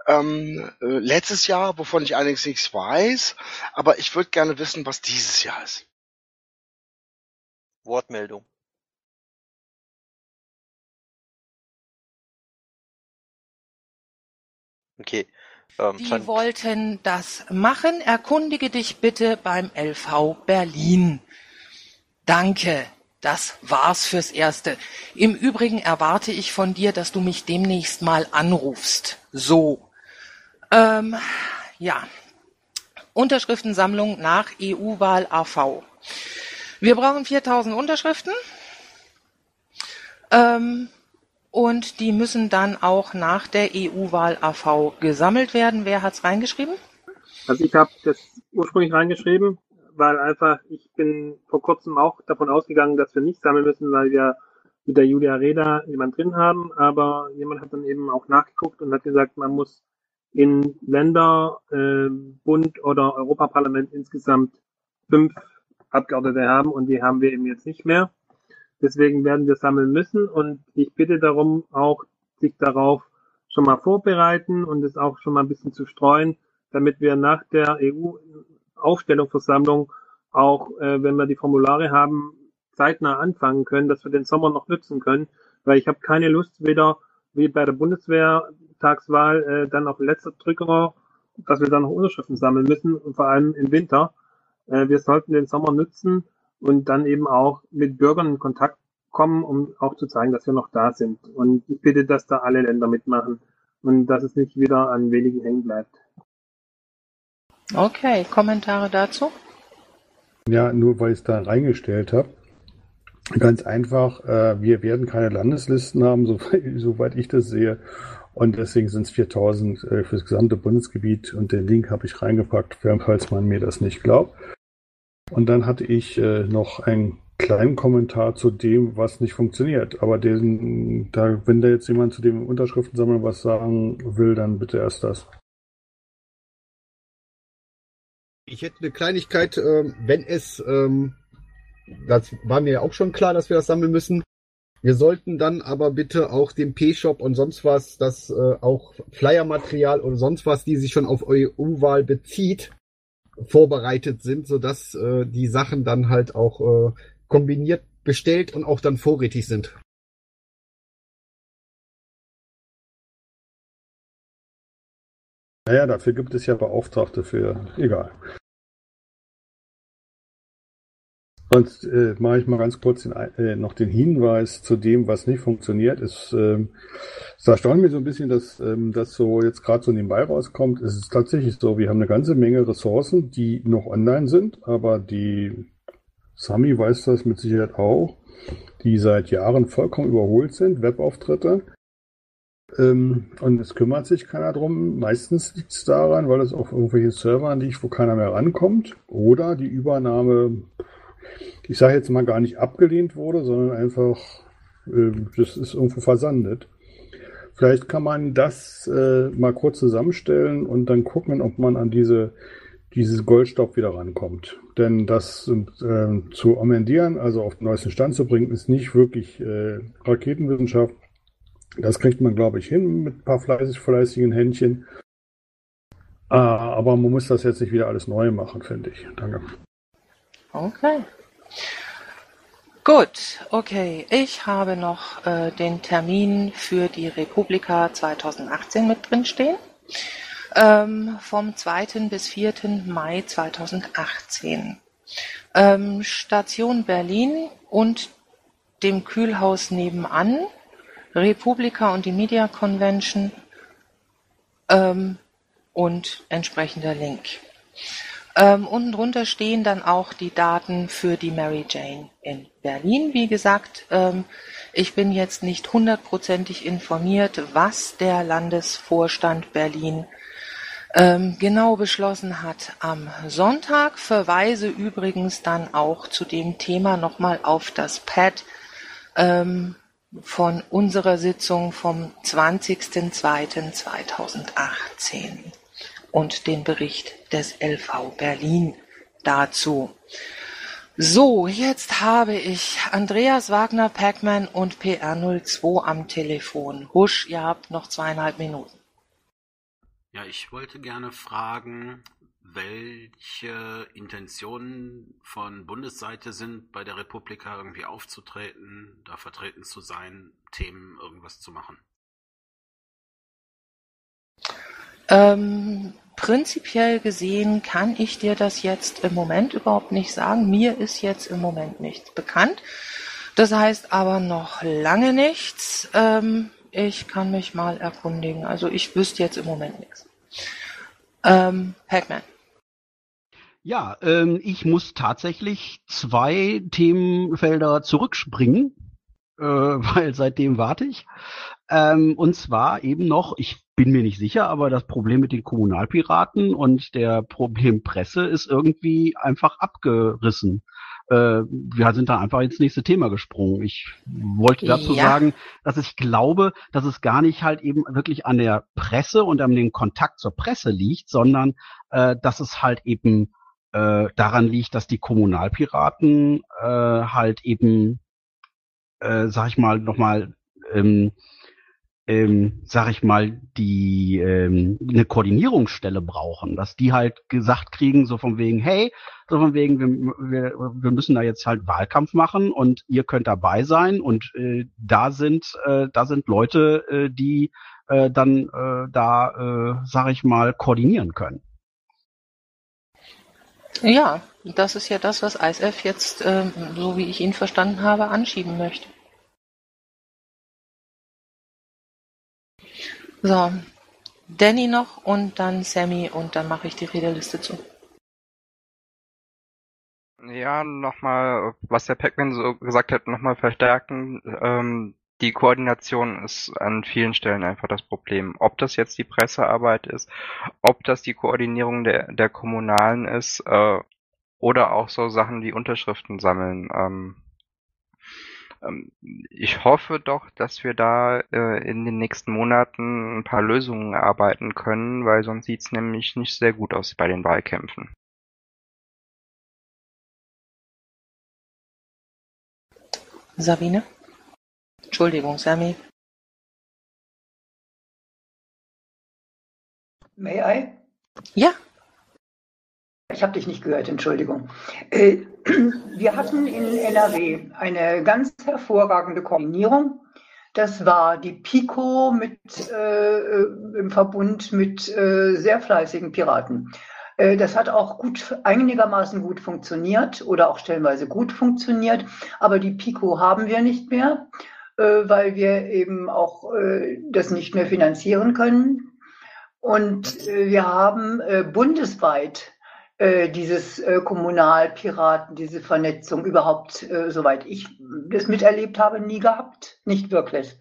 Ähm, äh, letztes Jahr, wovon ich allerdings nichts weiß, aber ich würde gerne wissen, was dieses Jahr ist. Wortmeldung. Okay. Ähm, Die wollten das machen. Erkundige dich bitte beim LV Berlin. Danke. Das war's fürs Erste. Im Übrigen erwarte ich von dir, dass du mich demnächst mal anrufst. So. Ähm, ja. Unterschriftensammlung nach EU-Wahl AV. Wir brauchen 4000 Unterschriften. Ähm, und die müssen dann auch nach der EU-Wahl AV gesammelt werden. Wer hat's reingeschrieben? Also ich habe das ursprünglich reingeschrieben, weil einfach ich bin vor kurzem auch davon ausgegangen, dass wir nicht sammeln müssen, weil wir mit der Julia Reda jemand drin haben, aber jemand hat dann eben auch nachgeguckt und hat gesagt, man muss in Länder, äh, Bund oder Europaparlament insgesamt fünf Abgeordnete haben und die haben wir eben jetzt nicht mehr. Deswegen werden wir sammeln müssen und ich bitte darum, auch sich darauf schon mal vorbereiten und es auch schon mal ein bisschen zu streuen, damit wir nach der EU-Aufstellungsversammlung auch, äh, wenn wir die Formulare haben, zeitnah anfangen können, dass wir den Sommer noch nutzen können, weil ich habe keine Lust, weder wie bei der Bundeswehrtagswahl äh, dann auf letzter Drücker, dass wir dann noch Unterschriften sammeln müssen und vor allem im Winter. Äh, wir sollten den Sommer nutzen, und dann eben auch mit Bürgern in Kontakt kommen, um auch zu zeigen, dass wir noch da sind. Und ich bitte, dass da alle Länder mitmachen und dass es nicht wieder an wenigen hängen bleibt. Okay, Kommentare dazu? Ja, nur weil ich es da reingestellt habe. Ganz einfach, äh, wir werden keine Landeslisten haben, soweit, soweit ich das sehe. Und deswegen sind es 4000 äh, für das gesamte Bundesgebiet. Und den Link habe ich reingepackt, falls man mir das nicht glaubt. Und dann hatte ich äh, noch einen kleinen Kommentar zu dem, was nicht funktioniert. Aber den, da, wenn da jetzt jemand zu dem Unterschriftensammeln was sagen will, dann bitte erst das. Ich hätte eine Kleinigkeit, ähm, wenn es, ähm, das war mir ja auch schon klar, dass wir das sammeln müssen. Wir sollten dann aber bitte auch dem P-Shop und sonst was, das äh, auch Flyer-Material oder sonst was, die sich schon auf EU-Wahl bezieht, vorbereitet sind, sodass äh, die Sachen dann halt auch äh, kombiniert bestellt und auch dann vorrätig sind. Naja, dafür gibt es ja Beauftragte für. Egal. Sonst äh, mache ich mal ganz kurz den, äh, noch den Hinweis zu dem, was nicht funktioniert. Es, ähm, es erstaunt mich so ein bisschen, dass ähm, das so jetzt gerade so nebenbei rauskommt. Es ist tatsächlich so, wir haben eine ganze Menge Ressourcen, die noch online sind, aber die Sami weiß das mit Sicherheit auch, die seit Jahren vollkommen überholt sind, Webauftritte. Ähm, und es kümmert sich keiner drum. Meistens liegt es daran, weil es auf irgendwelchen Servern liegt, wo keiner mehr rankommt. Oder die Übernahme, ich sage jetzt mal gar nicht abgelehnt wurde, sondern einfach, äh, das ist irgendwo versandet. Vielleicht kann man das äh, mal kurz zusammenstellen und dann gucken, ob man an diese dieses Goldstaub wieder rankommt. Denn das äh, zu amendieren, also auf den neuesten Stand zu bringen, ist nicht wirklich äh, Raketenwissenschaft. Das kriegt man, glaube ich, hin mit ein paar fleißig, fleißigen Händchen. Äh, aber man muss das jetzt nicht wieder alles neu machen, finde ich. Danke. Okay. Gut, okay. Ich habe noch äh, den Termin für die Republika 2018 mit drin stehen ähm, vom 2. bis 4. Mai 2018. Ähm, Station Berlin und dem Kühlhaus nebenan, Republika und die Media Convention ähm, und entsprechender Link. Ähm, unten drunter stehen dann auch die Daten für die Mary Jane in Berlin. Wie gesagt, ähm, ich bin jetzt nicht hundertprozentig informiert, was der Landesvorstand Berlin ähm, genau beschlossen hat am Sonntag. Verweise übrigens dann auch zu dem Thema nochmal auf das Pad ähm, von unserer Sitzung vom 20.02.2018 und den Bericht des LV Berlin dazu. So, jetzt habe ich Andreas Wagner, Pacman und PR02 am Telefon. Husch, ihr habt noch zweieinhalb Minuten. Ja, ich wollte gerne fragen, welche Intentionen von Bundesseite sind, bei der Republika irgendwie aufzutreten, da vertreten zu sein, Themen irgendwas zu machen? Ähm, prinzipiell gesehen kann ich dir das jetzt im Moment überhaupt nicht sagen. Mir ist jetzt im Moment nichts bekannt. Das heißt aber noch lange nichts. Ähm, ich kann mich mal erkundigen. Also ich wüsste jetzt im Moment nichts. Ähm, Pac-Man. Ja, ähm, ich muss tatsächlich zwei Themenfelder zurückspringen, äh, weil seitdem warte ich. Ähm, und zwar eben noch, ich bin mir nicht sicher, aber das Problem mit den Kommunalpiraten und der Problem Presse ist irgendwie einfach abgerissen äh, wir sind da einfach ins nächste Thema gesprungen. Ich wollte dazu ja. sagen, dass ich glaube, dass es gar nicht halt eben wirklich an der Presse und an dem Kontakt zur Presse liegt, sondern äh, dass es halt eben äh, daran liegt, dass die Kommunalpiraten äh, halt eben, äh, sag ich mal, nochmal ähm, ähm, sag ich mal, die ähm, eine Koordinierungsstelle brauchen, dass die halt gesagt kriegen, so von wegen, hey, so von wegen, wir, wir, wir müssen da jetzt halt Wahlkampf machen und ihr könnt dabei sein und äh, da sind äh, da sind Leute, äh, die äh, dann äh, da, äh, sag ich mal, koordinieren können. Ja, das ist ja das, was ISF jetzt, äh, so wie ich ihn verstanden habe, anschieben möchte. So, Danny noch und dann Sammy und dann mache ich die Rederliste zu. Ja, nochmal, was der Pac-Man so gesagt hat, nochmal verstärken. Ähm, die Koordination ist an vielen Stellen einfach das Problem. Ob das jetzt die Pressearbeit ist, ob das die Koordinierung der, der Kommunalen ist, äh, oder auch so Sachen wie Unterschriften sammeln. Ähm, ich hoffe doch, dass wir da äh, in den nächsten Monaten ein paar Lösungen erarbeiten können, weil sonst sieht's nämlich nicht sehr gut aus bei den Wahlkämpfen. Sabine? Entschuldigung, Sami. May I? Ja. Ich habe dich nicht gehört, Entschuldigung. Äh, wir hatten in NRW eine ganz hervorragende Koordinierung. Das war die PICO mit, äh, im Verbund mit äh, sehr fleißigen Piraten. Äh, das hat auch gut, einigermaßen gut funktioniert oder auch stellenweise gut funktioniert. Aber die PICO haben wir nicht mehr, äh, weil wir eben auch äh, das nicht mehr finanzieren können. Und wir haben bundesweit dieses Kommunalpiraten, diese Vernetzung überhaupt, soweit ich das miterlebt habe, nie gehabt. Nicht wirklich.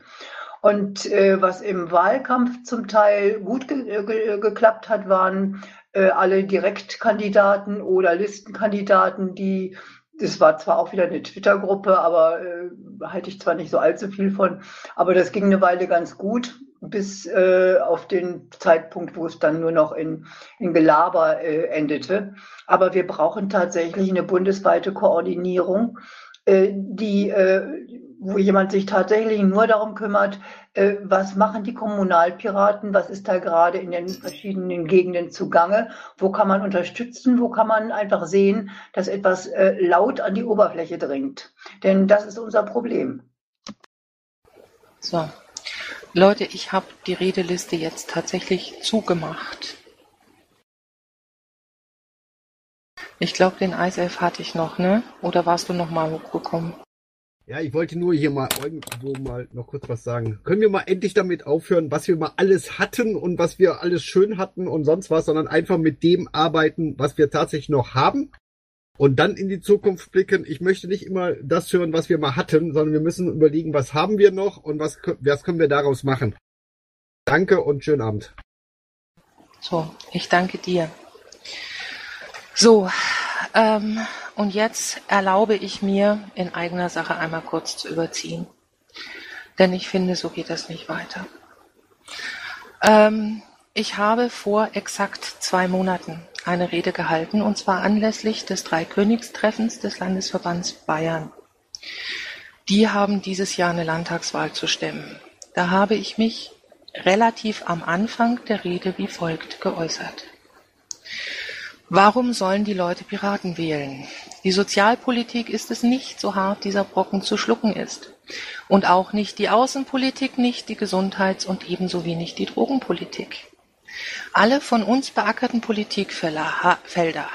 Und äh, was im Wahlkampf zum Teil gut ge ge geklappt hat, waren äh, alle Direktkandidaten oder Listenkandidaten, die, das war zwar auch wieder eine Twitter-Gruppe, aber äh, halte ich zwar nicht so allzu viel von, aber das ging eine Weile ganz gut, bis äh, auf den Zeitpunkt, wo es dann nur noch in, in Gelaber äh, endete. Aber wir brauchen tatsächlich eine bundesweite Koordinierung, äh, die, äh, wo jemand sich tatsächlich nur darum kümmert, äh, was machen die Kommunalpiraten, was ist da gerade in den verschiedenen Gegenden zugange, wo kann man unterstützen, wo kann man einfach sehen, dass etwas äh, laut an die Oberfläche dringt. Denn das ist unser Problem. So. Leute, ich habe die Redeliste jetzt tatsächlich zugemacht. Ich glaube, den Eiself hatte ich noch, ne? Oder warst du noch mal hochgekommen? Ja, ich wollte nur hier mal irgendwo mal noch kurz was sagen. Können wir mal endlich damit aufhören, was wir mal alles hatten und was wir alles schön hatten und sonst was, sondern einfach mit dem arbeiten, was wir tatsächlich noch haben und dann in die Zukunft blicken. Ich möchte nicht immer das hören, was wir mal hatten, sondern wir müssen überlegen, was haben wir noch und was, was können wir daraus machen. Danke und schönen Abend. So, ich danke dir. So, ähm, und jetzt erlaube ich mir, in eigener Sache einmal kurz zu überziehen. Denn ich finde, so geht das nicht weiter. Ähm, ich habe vor exakt zwei Monaten eine Rede gehalten, und zwar anlässlich des Dreikönigstreffens des Landesverbands Bayern. Die haben dieses Jahr eine Landtagswahl zu stemmen. Da habe ich mich relativ am Anfang der Rede wie folgt geäußert. Warum sollen die Leute Piraten wählen? Die Sozialpolitik ist es nicht, so hart dieser Brocken zu schlucken ist. Und auch nicht die Außenpolitik, nicht die Gesundheits- und ebenso wenig die Drogenpolitik. Alle von uns beackerten Politikfelder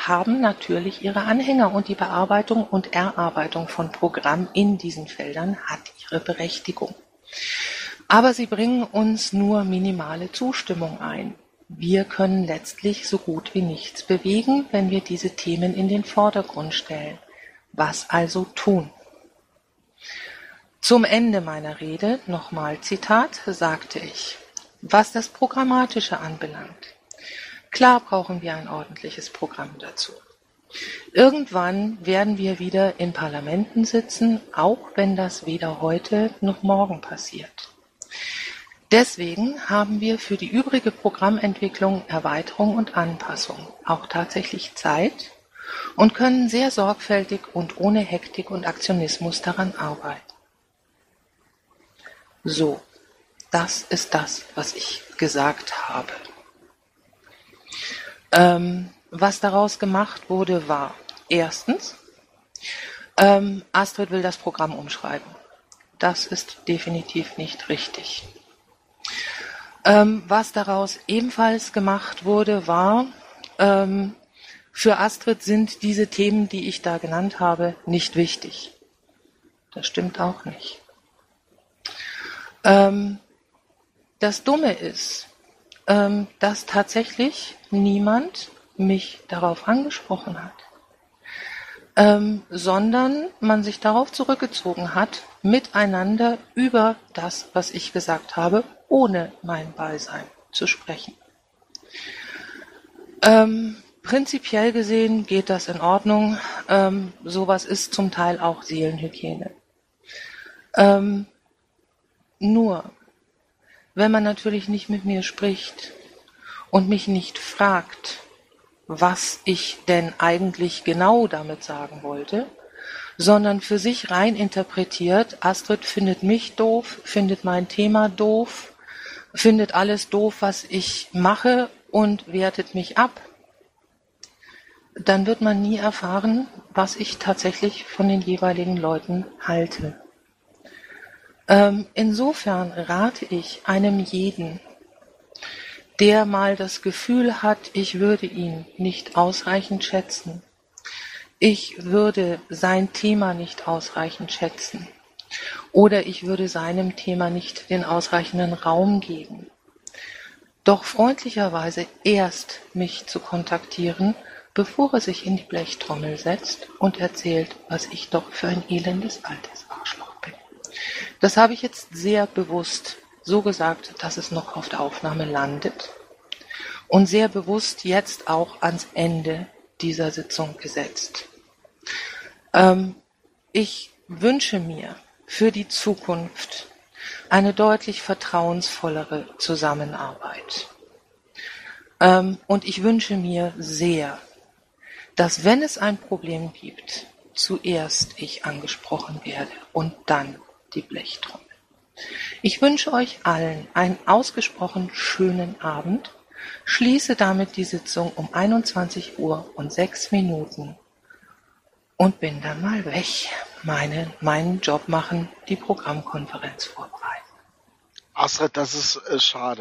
haben natürlich ihre Anhänger und die Bearbeitung und Erarbeitung von Programmen in diesen Feldern hat ihre Berechtigung. Aber sie bringen uns nur minimale Zustimmung ein. Wir können letztlich so gut wie nichts bewegen, wenn wir diese Themen in den Vordergrund stellen. Was also tun? Zum Ende meiner Rede, nochmal Zitat, sagte ich, was das Programmatische anbelangt. Klar brauchen wir ein ordentliches Programm dazu. Irgendwann werden wir wieder in Parlamenten sitzen, auch wenn das weder heute noch morgen passiert. Deswegen haben wir für die übrige Programmentwicklung, Erweiterung und Anpassung auch tatsächlich Zeit und können sehr sorgfältig und ohne Hektik und Aktionismus daran arbeiten. So, das ist das, was ich gesagt habe. Ähm, was daraus gemacht wurde, war erstens, ähm, Astrid will das Programm umschreiben. Das ist definitiv nicht richtig. Ähm, was daraus ebenfalls gemacht wurde, war, ähm, für Astrid sind diese Themen, die ich da genannt habe, nicht wichtig. Das stimmt auch nicht. Ähm, das Dumme ist, ähm, dass tatsächlich niemand mich darauf angesprochen hat. ähm, sondern man sich darauf zurückgezogen hat, miteinander über das, was ich gesagt habe, ohne mein Beisein zu sprechen. Ähm, prinzipiell gesehen geht das in Ordnung. Ähm, sowas ist zum Teil auch Seelenhygiene. Ähm, nur, wenn man natürlich nicht mit mir spricht und mich nicht fragt, was ich denn eigentlich genau damit sagen wollte, sondern für sich rein interpretiert, Astrid findet mich doof, findet mein Thema doof, findet alles doof, was ich mache und wertet mich ab, dann wird man nie erfahren, was ich tatsächlich von den jeweiligen Leuten halte. Ähm, insofern rate ich einem jeden, der mal das Gefühl hat, ich würde ihn nicht ausreichend schätzen, ich würde sein Thema nicht ausreichend schätzen oder ich würde seinem Thema nicht den ausreichenden Raum geben, doch freundlicherweise erst mich zu kontaktieren, bevor er sich in die Blechtrommel setzt und erzählt, was ich doch für ein elendes bin. Das habe ich jetzt sehr bewusst so gesagt, dass es noch auf der Aufnahme landet und sehr bewusst jetzt auch ans Ende dieser Sitzung gesetzt. Ähm, ich wünsche mir für die Zukunft eine deutlich vertrauensvollere Zusammenarbeit. Ähm, und ich wünsche mir sehr, dass wenn es ein Problem gibt, zuerst ich angesprochen werde und dann die Blechtrommel. Ich wünsche euch allen einen ausgesprochen schönen Abend, schließe damit die Sitzung um 21 Uhr und 6 Minuten und bin dann mal weg, meine, meinen Job machen, die Programmkonferenz vorbereiten. Astrid, das ist äh, schade.